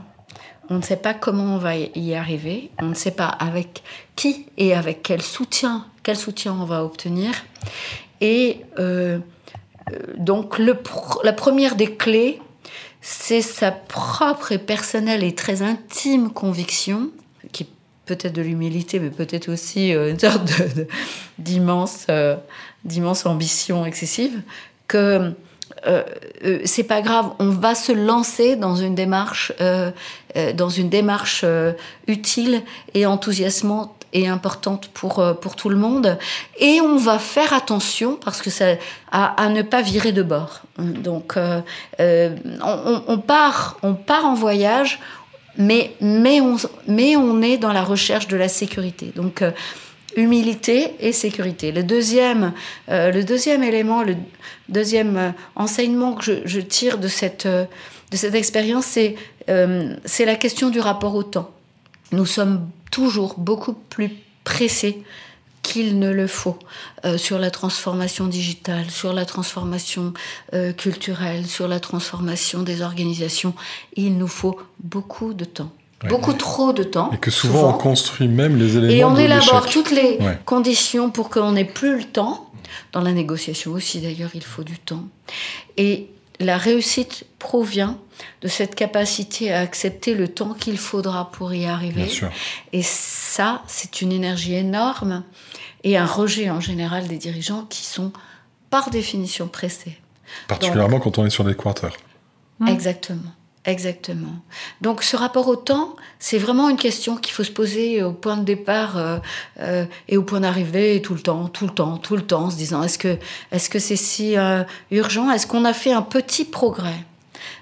on ne sait pas comment on va y arriver, on ne sait pas avec qui et avec quel soutien, quel soutien on va obtenir. Et euh, euh, donc, le la première des clés, c'est sa propre et personnelle et très intime conviction, qui est peut-être de l'humilité, mais peut-être aussi euh, une sorte d'immense d'immense ambition excessive, que euh, euh, c'est pas grave, on va se lancer dans une démarche, euh, dans une démarche utile et enthousiasmante et importante pour pour tout le monde, et on va faire attention parce que ça à, ne pas virer de bord. Donc on, on, part on part en voyage, mais mais on mais on est dans la recherche de la sécurité. Donc humilité et sécurité. Le deuxième, euh, le deuxième élément, le deuxième euh, enseignement que je, tire de cette, euh, de cette expérience, c'est la question du rapport au temps. Nous sommes toujours beaucoup plus pressés qu'il ne le faut sur la transformation digitale, sur la transformation culturelle, sur la transformation des organisations. Il nous faut beaucoup de temps beaucoup trop de temps. Et que souvent, on construit même les éléments. Et on élabore toutes les conditions pour qu'on n'ait plus le temps. Dans la négociation aussi, d'ailleurs, il faut du temps. Et la réussite provient de cette capacité à accepter le temps qu'il faudra pour y arriver. Et ça, c'est une énergie énorme et un rejet en général des dirigeants qui sont par définition pressés. Particulièrement quand on est sur des quarters. Exactement. Exactement. Donc ce rapport au temps, c'est vraiment une question qu'il faut se poser au point de départ euh, euh, et au point d'arrivée tout le temps, tout le temps, tout le temps, en se disant est-ce que est-ce que c'est si euh, urgent? Est-ce qu'on a fait un petit progrès?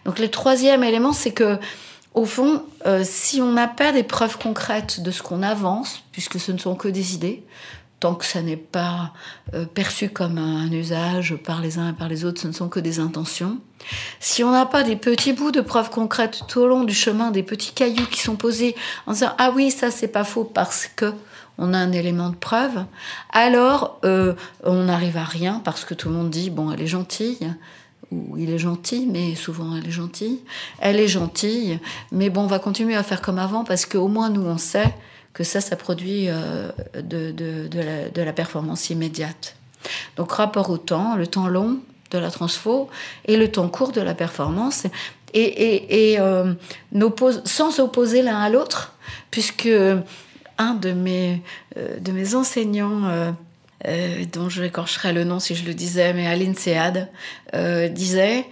Donc le troisième élément, c'est que au fond, si on n'a pas des preuves concrètes de ce qu'on avance, puisque ce ne sont que des idées, tant que ça n'est pas euh, perçu comme un, usage par les uns et par les autres, ce ne sont que des intentions. Si on n'a pas des petits bouts de preuves concrètes tout au long du chemin, des petits cailloux qui sont posés en disant ah oui ça c'est pas faux parce que on a un élément de preuve, alors euh, on n'arrive à rien parce que tout le monde dit bon elle est gentille ou il est gentil, mais souvent elle est gentille. Elle est gentille, mais bon, on va continuer à faire comme avant parce qu'au moins nous on sait que ça, ça produit euh, de, la, performance immédiate. Donc rapport au temps, le temps long de la transfo et le temps court de la performance, et, et, euh, sans opposer l'un à l'autre, puisque un de mes, euh, de mes enseignants, dont je écorcherais le nom si je le disais, mais Aline Sead, disait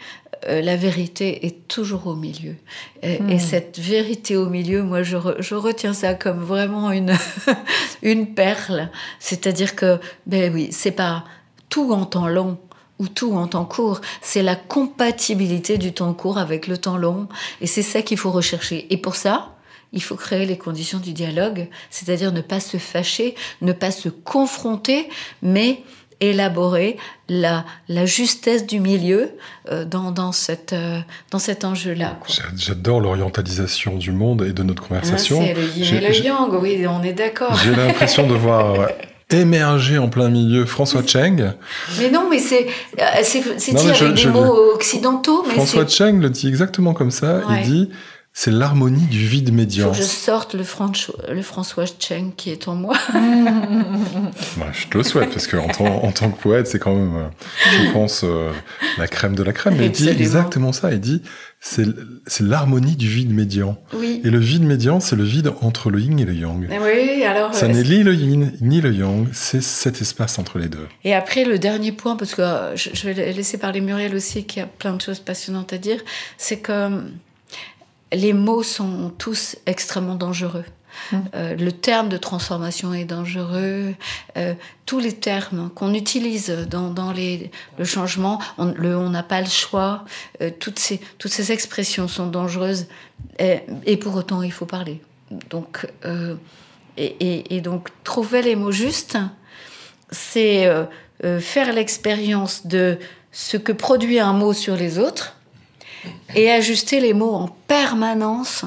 euh, la vérité est toujours au milieu. Et, hmm. cette vérité au milieu, moi, je, retiens ça comme vraiment une, (laughs) une perle. C'est-à-dire que, ben oui, c'est pas tout en temps long ou tout en temps court, c'est la compatibilité du temps court avec le temps long. Et c'est ça qu'il faut rechercher. Et pour ça, il faut créer les conditions du dialogue, c'est-à-dire ne pas se fâcher, ne pas se confronter, mais élaborer la, la justesse du milieu euh, dans, dans, cette, euh, dans cet enjeu-là. J'adore l'orientalisation du monde et de notre conversation. Ah, c'est le yin et le yang, oui, on est d'accord. J'ai l'impression de voir (laughs) émerger en plein milieu François Cheng. Mais non, mais c'est c'est dit avec des mots occidentaux. François Cheng le dit exactement comme ça. Il dit c'est l'harmonie du vide médian. Faut que je sorte le, le François Cheng qui est en moi. (laughs) Bah, je te le souhaite, parce qu'en en, tant que poète, c'est quand même, euh, je pense, euh, la crème de la crème. Mais il dit exactement ça. Il dit c'est l'harmonie du vide médian. Oui. Et le vide médian, c'est le vide entre le yin et le yang. Oui, alors. Ça euh, n'est ni le yin ni le yang, c'est cet espace entre les deux. Et après, le dernier point, parce que je vais laisser parler Muriel aussi, qui a plein de choses passionnantes à dire, c'est que les mots sont tous extrêmement dangereux. Mmh. Euh, le terme de transformation est dangereux. Euh, tous les termes qu'on utilise dans, les, le changement, on n'a pas le choix. Euh, toutes, ces, toutes ces expressions sont dangereuses et, pour autant il faut parler. Donc, et, et, donc trouver les mots justes, c'est faire l'expérience de ce que produit un mot sur les autres et ajuster les mots en permanence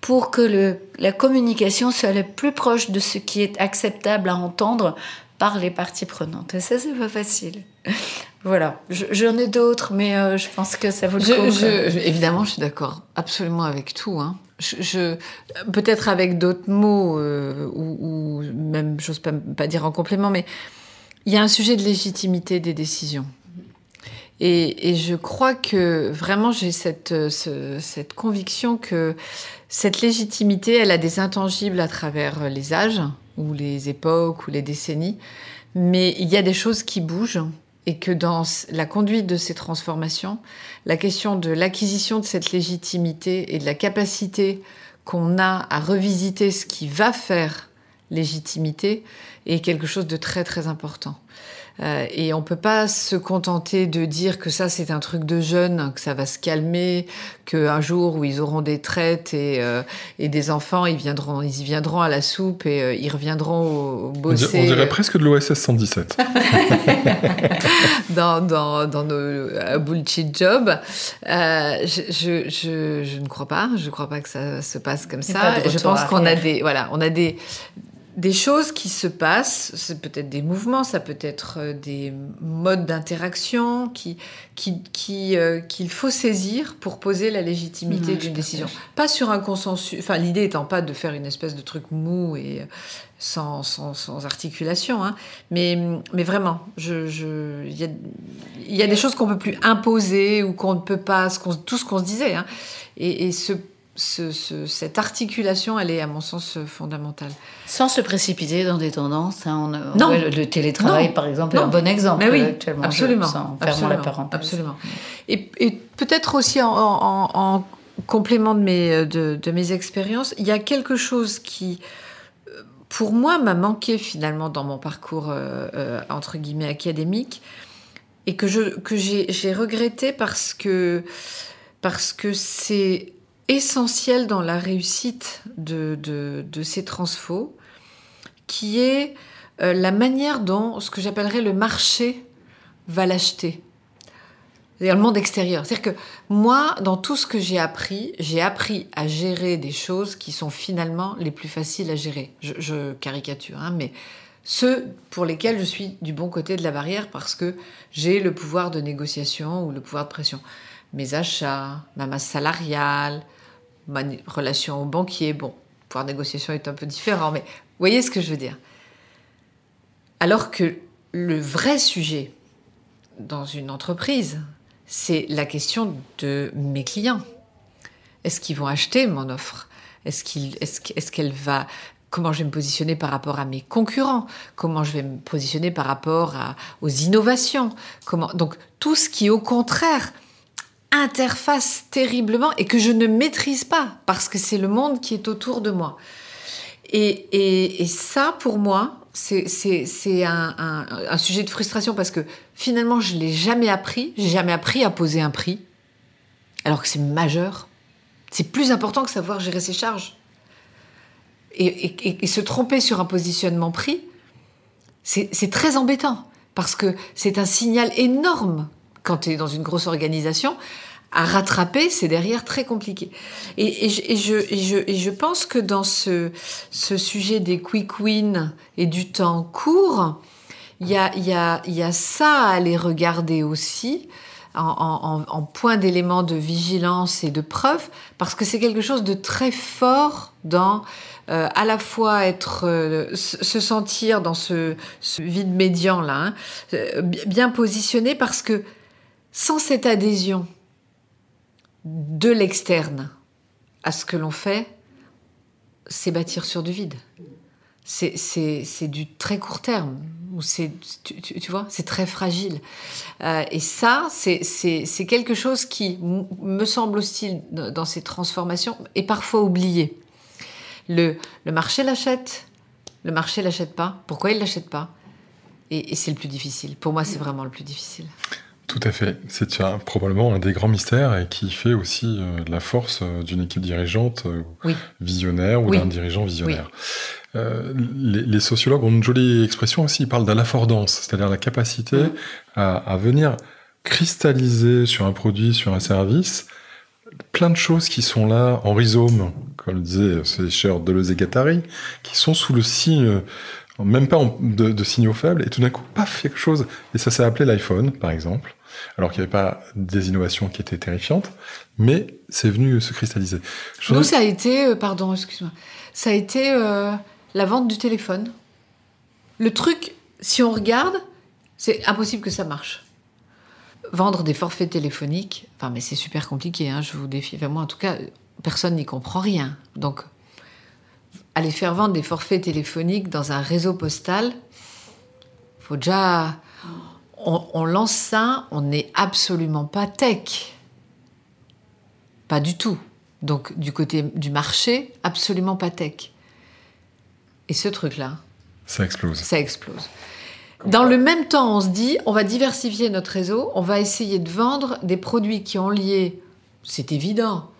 pour que le, la communication soit la plus proche de ce qui est acceptable à entendre par les parties prenantes. Et ça, c'est pas facile. Voilà, j'en ai d'autres, mais euh, je pense que ça vaut le coup. évidemment, je suis d'accord absolument avec tout. Hein. Je, Peut-être avec d'autres mots, euh, ou, même, j'ose pas, pas dire en complément, mais il y a un sujet de légitimité des décisions. Et, je crois que vraiment j'ai cette, cette conviction que cette légitimité, elle a des intangibles à travers les âges ou les époques ou les décennies, mais il y a des choses qui bougent et que dans la conduite de ces transformations, la question de l'acquisition de cette légitimité et de la capacité qu'on a à revisiter ce qui va faire légitimité est quelque chose de très très important. Euh, et on peut pas se contenter de dire que ça c'est un truc de jeune, que ça va se calmer, qu'un jour où ils auront des traites et, euh, et des enfants, ils viendront, ils y viendront à la soupe et euh, ils reviendront au, bosser. On dirait presque de l'OSS 117. (laughs) dans, dans, dans nos bullshit jobs. Je, je, je, je, ne crois pas. Je ne crois pas que ça se passe comme ça. Je pense qu'on a des, voilà, on a des, des choses qui se passent, c'est peut-être des mouvements, ça peut être euh, des modes d'interaction qui, qui, qui, euh, qu'il faut saisir pour poser la légitimité d'une décision. Pas sur un consensus, enfin l'idée étant pas de faire une espèce de truc mou et euh, sans, sans, sans articulation, hein, mais, mais vraiment, il je, je, y, a, y a des choses qu'on peut plus imposer ou qu'on ne peut pas, ce tout ce qu'on se disait, hein, et, et ce cette articulation, elle est à mon sens fondamentale. Sans se précipiter dans des tendances. Hein, non. le, télétravail, par exemple, est un bon exemple Mais oui, actuellement. Absolument. absolument, la absolument. Et, et peut-être aussi en, complément de mes, de, mes expériences, il y a quelque chose qui, pour moi, m'a manqué finalement dans mon parcours, euh, euh, entre guillemets, académique, et que, je, que j'ai regretté parce que parce que c'est essentiel dans la réussite de, de, ces transfos, qui est euh, la manière dont ce que j'appellerais le marché va l'acheter. C'est-à-dire le monde extérieur. C'est-à-dire que moi, dans tout ce que j'ai appris, j'ai appris à gérer des choses qui sont finalement les plus faciles à gérer. Je, caricature, hein, mais ceux pour lesquels je suis du bon côté de la barrière parce que j'ai le pouvoir de négociation ou le pouvoir de pression. Mes achats, ma masse salariale, ma relation au banquier, bon, pouvoir de négociation est un peu différent, mais voyez ce que je veux dire. Alors que le vrai sujet dans une entreprise, c'est la question de mes clients. Est-ce qu'ils vont acheter mon offre? Est-ce qu'elle va comment je vais me positionner par rapport à mes concurrents, comment je vais me positionner par rapport aux innovations, donc tout ce qui au contraire interface terriblement et que je ne maîtrise pas parce que c'est le monde qui est autour de moi. Et, ça, pour moi, c'est un, sujet de frustration parce que finalement, je l'ai jamais appris. J'ai jamais appris à poser un prix, alors que c'est majeur. C'est plus important que savoir gérer ses charges. Et, se tromper sur un positionnement prix, c'est très embêtant parce que c'est un signal énorme quand tu es dans une grosse organisation à rattraper, c'est derrière très compliqué. Et, je, pense que dans ce, sujet des quick wins et du temps court, il y a, ça à aller regarder aussi. En, point d'élément de vigilance et de preuve, parce que c'est quelque chose de très fort dans euh, à la fois être euh, se sentir dans ce, vide médian là, hein, euh, bien positionné, parce que sans cette adhésion de l'externe à ce que l'on fait, c'est bâtir sur du vide. C'est du très court terme. C'est, tu, vois, c'est très fragile. Euh, et ça, c'est quelque chose qui me semble aussi dans ces transformations est parfois oublié. Le, le marché l'achète, le marché l'achète pas. Pourquoi il l'achète pas? Et c'est le plus difficile. Pour moi, c'est vraiment le plus difficile. Tout à fait. C'est probablement un des grands mystères et qui fait aussi euh, la force euh, d'une équipe dirigeante euh, visionnaire ou d'un dirigeant visionnaire. Les, sociologues ont une jolie expression aussi, ils parlent de l'affordance, c'est-à-dire la capacité mm. à, venir cristalliser sur un produit, sur un service, plein de choses qui sont là en rhizome, comme le disaient ces chers Deleuze et Gattari, qui sont sous le signe même pas de, de, signaux faibles, et tout d'un coup, paf, quelque chose. Et ça s'est appelé l'iPhone, par exemple alors qu'il n'y avait pas des innovations qui étaient terrifiantes, mais c'est venu se cristalliser. Nous, ça a été, euh, pardon, excuse-moi, ça a été euh, la vente du téléphone. Le truc, si on regarde, c'est impossible que ça marche. Vendre des forfaits téléphoniques, enfin, mais c'est super compliqué, hein, je vous défie. Enfin, moi, en tout cas, personne n'y comprend rien. Donc, aller faire vendre des forfaits téléphoniques dans un réseau postal, faut déjà on, lance ça, on n'est absolument pas tech. Pas du tout. Donc du côté du marché, absolument pas tech. Et ce truc-là. Ça explose. Ça explose. Dans le même temps, on se dit, on va diversifier notre réseau, on va essayer de vendre des produits qui ont lié, c'est évident,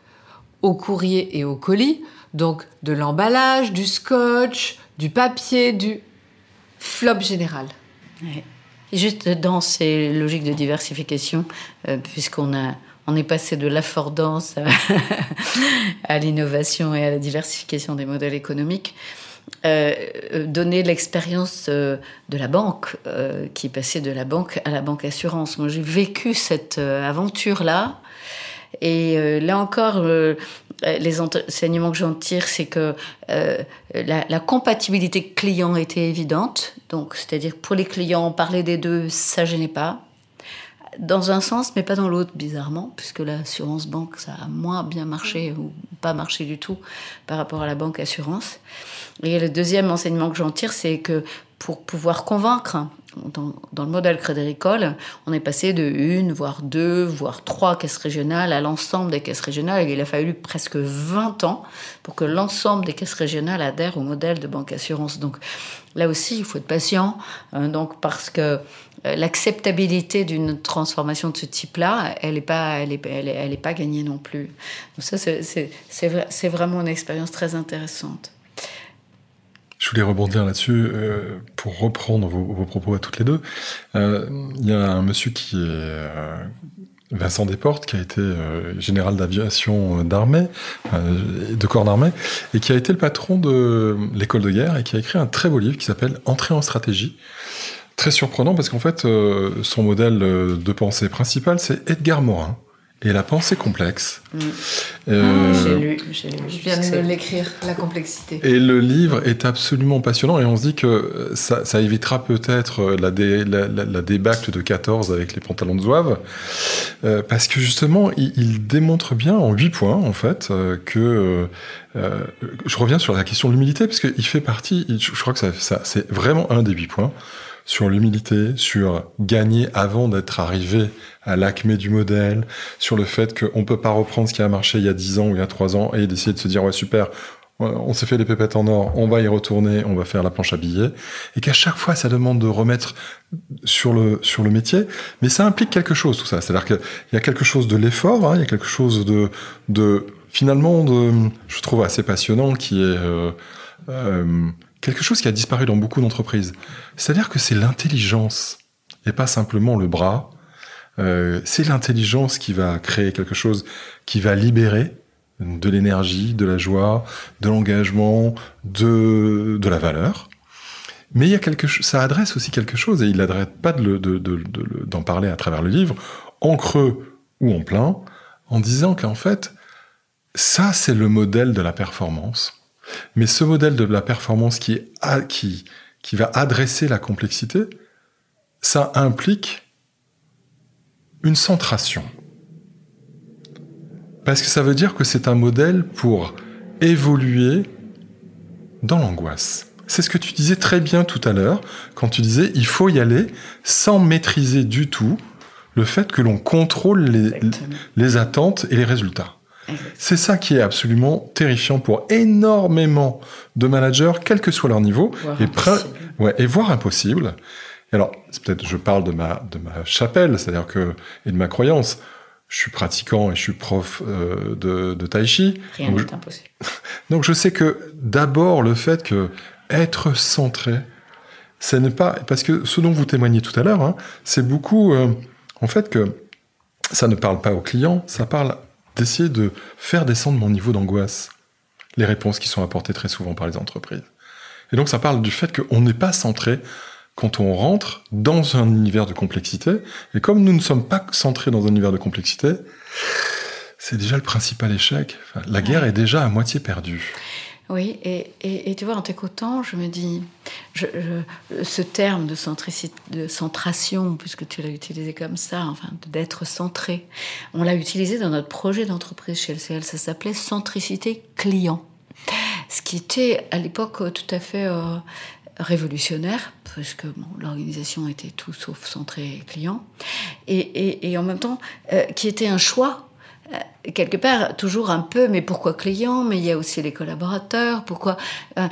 au courrier et au colis, donc de l'emballage, du scotch, du papier, du flop général. Juste dans ces logiques de diversification, euh, puisqu'on a on est passé de l'affordance à, (laughs) l'innovation et à la diversification des modèles économiques. Euh, donner l'expérience euh, de la banque, qui est passée de la banque à la banque assurance. Moi, j'ai vécu cette aventure-là. Et là encore, les enseignements que j'en tire, c'est que euh, la, compatibilité client était évidente. Donc, c'est-à-dire pour les clients, parler des deux, ça gênait pas. Dans un sens, mais pas dans l'autre, bizarrement, puisque l'assurance banque, ça a moins bien marché ou pas marché du tout par rapport à la banque assurance. Et le deuxième enseignement que j'en tire, c'est que pour pouvoir convaincre dans, le modèle Crédit Agricole, on est passé de une, voire deux, voire trois caisses régionales à l'ensemble des caisses régionales. Il a fallu presque 20 ans pour que l'ensemble des caisses régionales adhèrent au modèle de banque assurance. Donc là aussi, il faut être patient, hein, donc parce que euh, l'acceptabilité d'une transformation de ce type-là, elle n'est pas, pas gagnée non plus. Donc ça, c'est vraiment une expérience très intéressante. Je voulais rebondir là-dessus euh, pour reprendre vos, propos à toutes les deux. Euh, il y a un monsieur qui est euh, Vincent Desportes, qui a été général d'aviation d'armée, de corps d'armée, et qui a été le patron de l'école de guerre et qui a écrit un très beau livre qui s'appelle Entrée en stratégie. Très surprenant parce qu'en fait, son modèle de pensée principal, c'est Edgar Morin et la pensée complexe. Mm. Euh, ah, j'ai lu, j'ai lu. Je viens de l'écrire, la complexité. Et le livre est absolument passionnant et on se dit que ça, ça évitera peut-être la, la, la, débâcle de 14 avec les pantalons de zouave, euh, parce que justement, il, démontre bien en 8 points, en fait, euh, que... Euh, je reviens sur la question de l'humilité, parce qu'il fait partie, je, crois que ça, ça c'est vraiment un des 8 points sur l'humilité, sur gagner avant d'être arrivé à l'acmé du modèle, sur le fait qu'on ne peut pas reprendre ce qui a marché il y a 10 ans ou il y a 3 ans et d'essayer de se dire ouais super, on s'est fait des pépettes en or, on va y retourner, on va faire la planche à billets, et qu'à chaque fois ça demande de remettre sur le sur le métier, mais ça implique quelque chose tout ça, c'est-à-dire qu'il y a quelque chose de l'effort, hein, il y a quelque chose de de finalement de je trouve assez passionnant qui est euh, euh, quelque chose qui a disparu dans beaucoup d'entreprises. C'est-à-dire que c'est l'intelligence et pas simplement le bras. Euh, c'est l'intelligence qui va créer quelque chose qui va libérer de l'énergie, de la joie, de l'engagement, de, de la valeur. Mais il y a quelque ça adresse aussi quelque chose, et il n'arrête pas d'en de, de, parler à travers le livre, en creux ou en plein, en disant qu'en fait, ça c'est le modèle de la performance. Mais ce modèle de la performance qui, qui, qui va adresser la complexité, ça implique une centration. Parce que ça veut dire que c'est un modèle pour évoluer dans l'angoisse. C'est ce que tu disais très bien tout à l'heure, quand tu disais il faut y aller sans maîtriser du tout le fait que l'on contrôle les, les attentes et les résultats. C'est ça qui est absolument terrifiant pour énormément de managers, quel que soit leur niveau, et, ouais, et voire impossible. alors, peut-être, je parle de ma, de ma chapelle, c'est-à-dire que, et de ma croyance. Je suis pratiquant et je suis prof euh, de, de tai chi. Rien n'est impossible. (laughs) Donc, je sais que d'abord, le fait que être centré, ce n'est pas, parce que ce dont vous témoignez tout à l'heure, hein, c'est beaucoup, euh, en fait, que ça ne parle pas aux clients, ça parle d'essayer de faire descendre mon niveau d'angoisse, les réponses qui sont apportées très souvent par les entreprises. Et donc ça parle du fait qu'on n'est pas centré quand on rentre dans un univers de complexité, et comme nous ne sommes pas centrés dans un univers de complexité, c'est déjà le principal échec. la guerre est déjà à moitié perdue. Oui, et, et, tu vois, en t'écoutant, je me dis, ce terme de, de centration, puisque tu l'as utilisé comme ça, enfin, d'être centré, on l'a utilisé dans notre projet d'entreprise chez LCL, ça s'appelait centricité client. Ce qui était à l'époque tout à fait euh, révolutionnaire, puisque bon, l'organisation était tout sauf centrée client, et, et en même temps, euh, qui était un choix quelque part, toujours un peu, mais pourquoi client? Mais il y a aussi les collaborateurs. Pourquoi euh,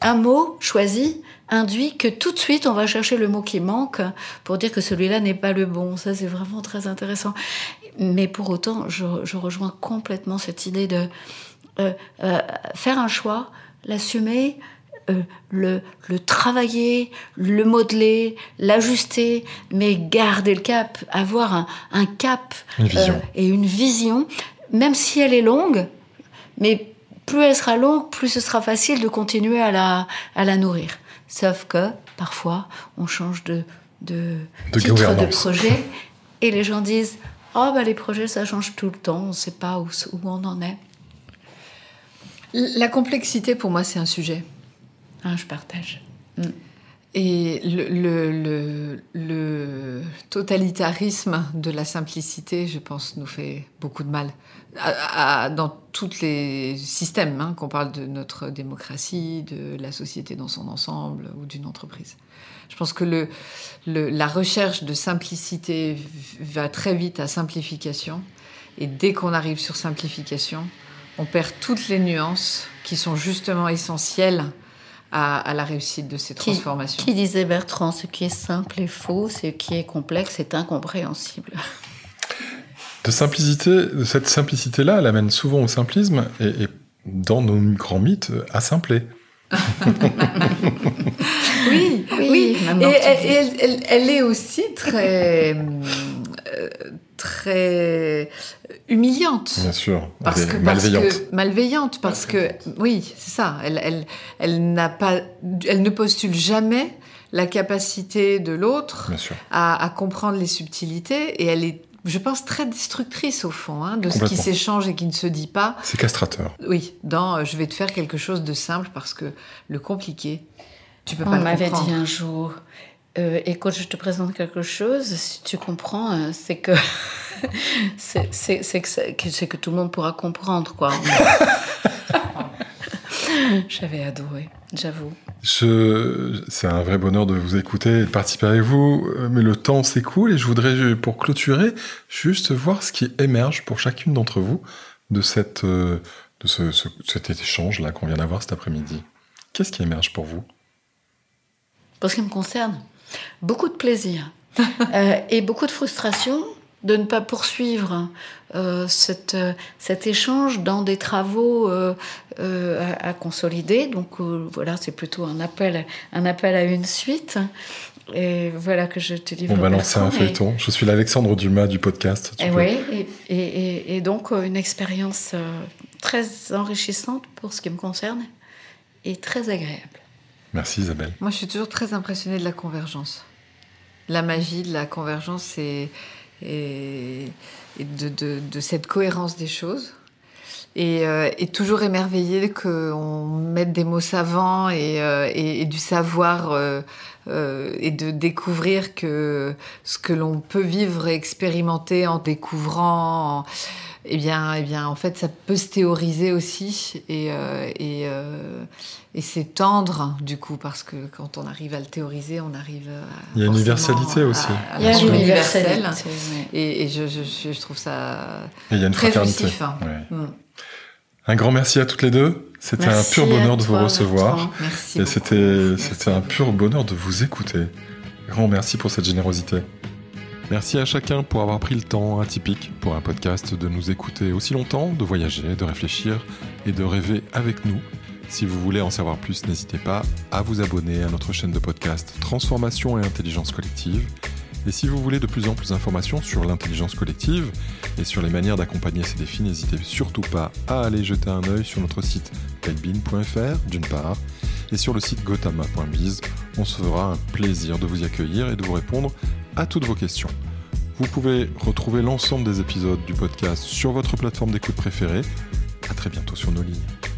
Un mot choisi induit que tout de suite, on va chercher le mot qui manque pour dire que celui-là n'est pas le bon. Ça, c'est vraiment très intéressant. Mais pour autant, je, rejoins complètement cette idée de euh, faire un choix, l'assumer, euh, le, le, travailler, le modeler, l'ajuster, mais garder le cap, avoir un, un cap euh, et une vision, même si elle est longue, mais plus elle sera longue, plus ce sera facile de continuer à la, à la nourrir. Sauf que parfois, on change de, de, de titre de projet (laughs) et les gens disent Oh, bah, les projets, ça change tout le temps, on ne sait pas où, où on en est. La complexité, pour moi, c'est un sujet. Ah, je partage. Mm. Et le, totalitarisme de la simplicité, je pense, nous fait beaucoup de mal. dans tous les systèmes, hein, qu'on parle de notre démocratie, de la société dans son ensemble ou d'une entreprise. Je pense que la recherche de simplicité va très vite à simplification. Et dès qu'on arrive sur simplification, on perd toutes les nuances qui sont justement essentielles à, la réussite de ces transformations. Qui, disait Bertrand, ce qui est simple est faux, ce qui est complexe est incompréhensible. (laughs) De simplicité, cette simplicité-là, elle amène souvent au simplisme et, dans nos grands mythes, à simpler. (laughs) oui, oui, Et elle, est aussi très, euh, très humiliante. Bien sûr. Parce que, malveillante. malveillante, parce que oui, c'est ça. Elle, elle, elle n'a pas, elle ne postule jamais la capacité de l'autre à, à, comprendre les subtilités et elle est je pense, très destructrice au fond, hein, de ce qui s'échange et qui ne se dit pas. C'est castrateur. Oui, dans euh, je vais te faire quelque chose de simple parce que le compliqué, tu peux pas le comprendre. On m'avait dit un jour, euh, écoute, je te présente quelque chose, si tu comprends, euh, c'est que (laughs) c'est que, que tout le monde pourra comprendre, quoi. (laughs) J'avais adoré, j'avoue. C'est un vrai bonheur de vous écouter et de participer avec vous, mais le temps s'écoule et je voudrais, pour clôturer, juste voir ce qui émerge pour chacune d'entre vous de, cette, euh, de ce, cet échange-là qu'on vient d'avoir cet après-midi. Qu'est-ce qui émerge pour vous? Pour ce qui me concerne, beaucoup de plaisir (laughs) euh, et beaucoup de frustration de ne pas poursuivre euh, cette, cet échange dans des travaux euh, euh, à, consolider. Donc voilà, c'est plutôt un appel, un appel à une suite. Et voilà que je te livre. On va lancer un feuilleton. Je suis l'Alexandre Dumas du podcast. Et, oui, et, et, et, donc une expérience très enrichissante pour ce qui me concerne et très agréable. Merci Isabelle. Moi, je suis toujours très impressionnée de la convergence. La magie de la convergence, et, de, cette cohérence des choses. Et, euh, toujours émerveillé qu'on mette des mots savants et, euh, du savoir euh, et de découvrir que ce que l'on peut vivre et expérimenter en découvrant, eh bien, eh bien, en fait, ça peut se théoriser aussi et, et, et c'est tendre, du coup, parce que quand on arrive à le théoriser, on arrive à. Il y a une universalité aussi. il y a une universalité. Et, je, je, je, trouve ça. Et il y a une très fraternité. Hein. Mm. Un grand merci à toutes les deux. C'était un pur bonheur de vous recevoir. Merci et c'était, c'était un pur bonheur de vous écouter. Grand merci pour cette générosité. Merci à chacun pour avoir pris le temps atypique pour un podcast de nous écouter aussi longtemps, de voyager, de réfléchir et de rêver avec nous. Si vous voulez en savoir plus, n'hésitez pas à vous abonner à notre chaîne de podcast Transformation et Intelligence Collective. Et si vous voulez de plus en plus d'informations sur l'intelligence collective et sur les manières d'accompagner ces défis, n'hésitez surtout pas à aller jeter un œil sur notre site paybean.fr d'une part et sur le site gotama.biz. On se fera un plaisir de vous accueillir et de vous répondre à toutes vos questions. Vous pouvez retrouver l'ensemble des épisodes du podcast sur votre plateforme d'écoute préférée. À très bientôt sur nos lignes.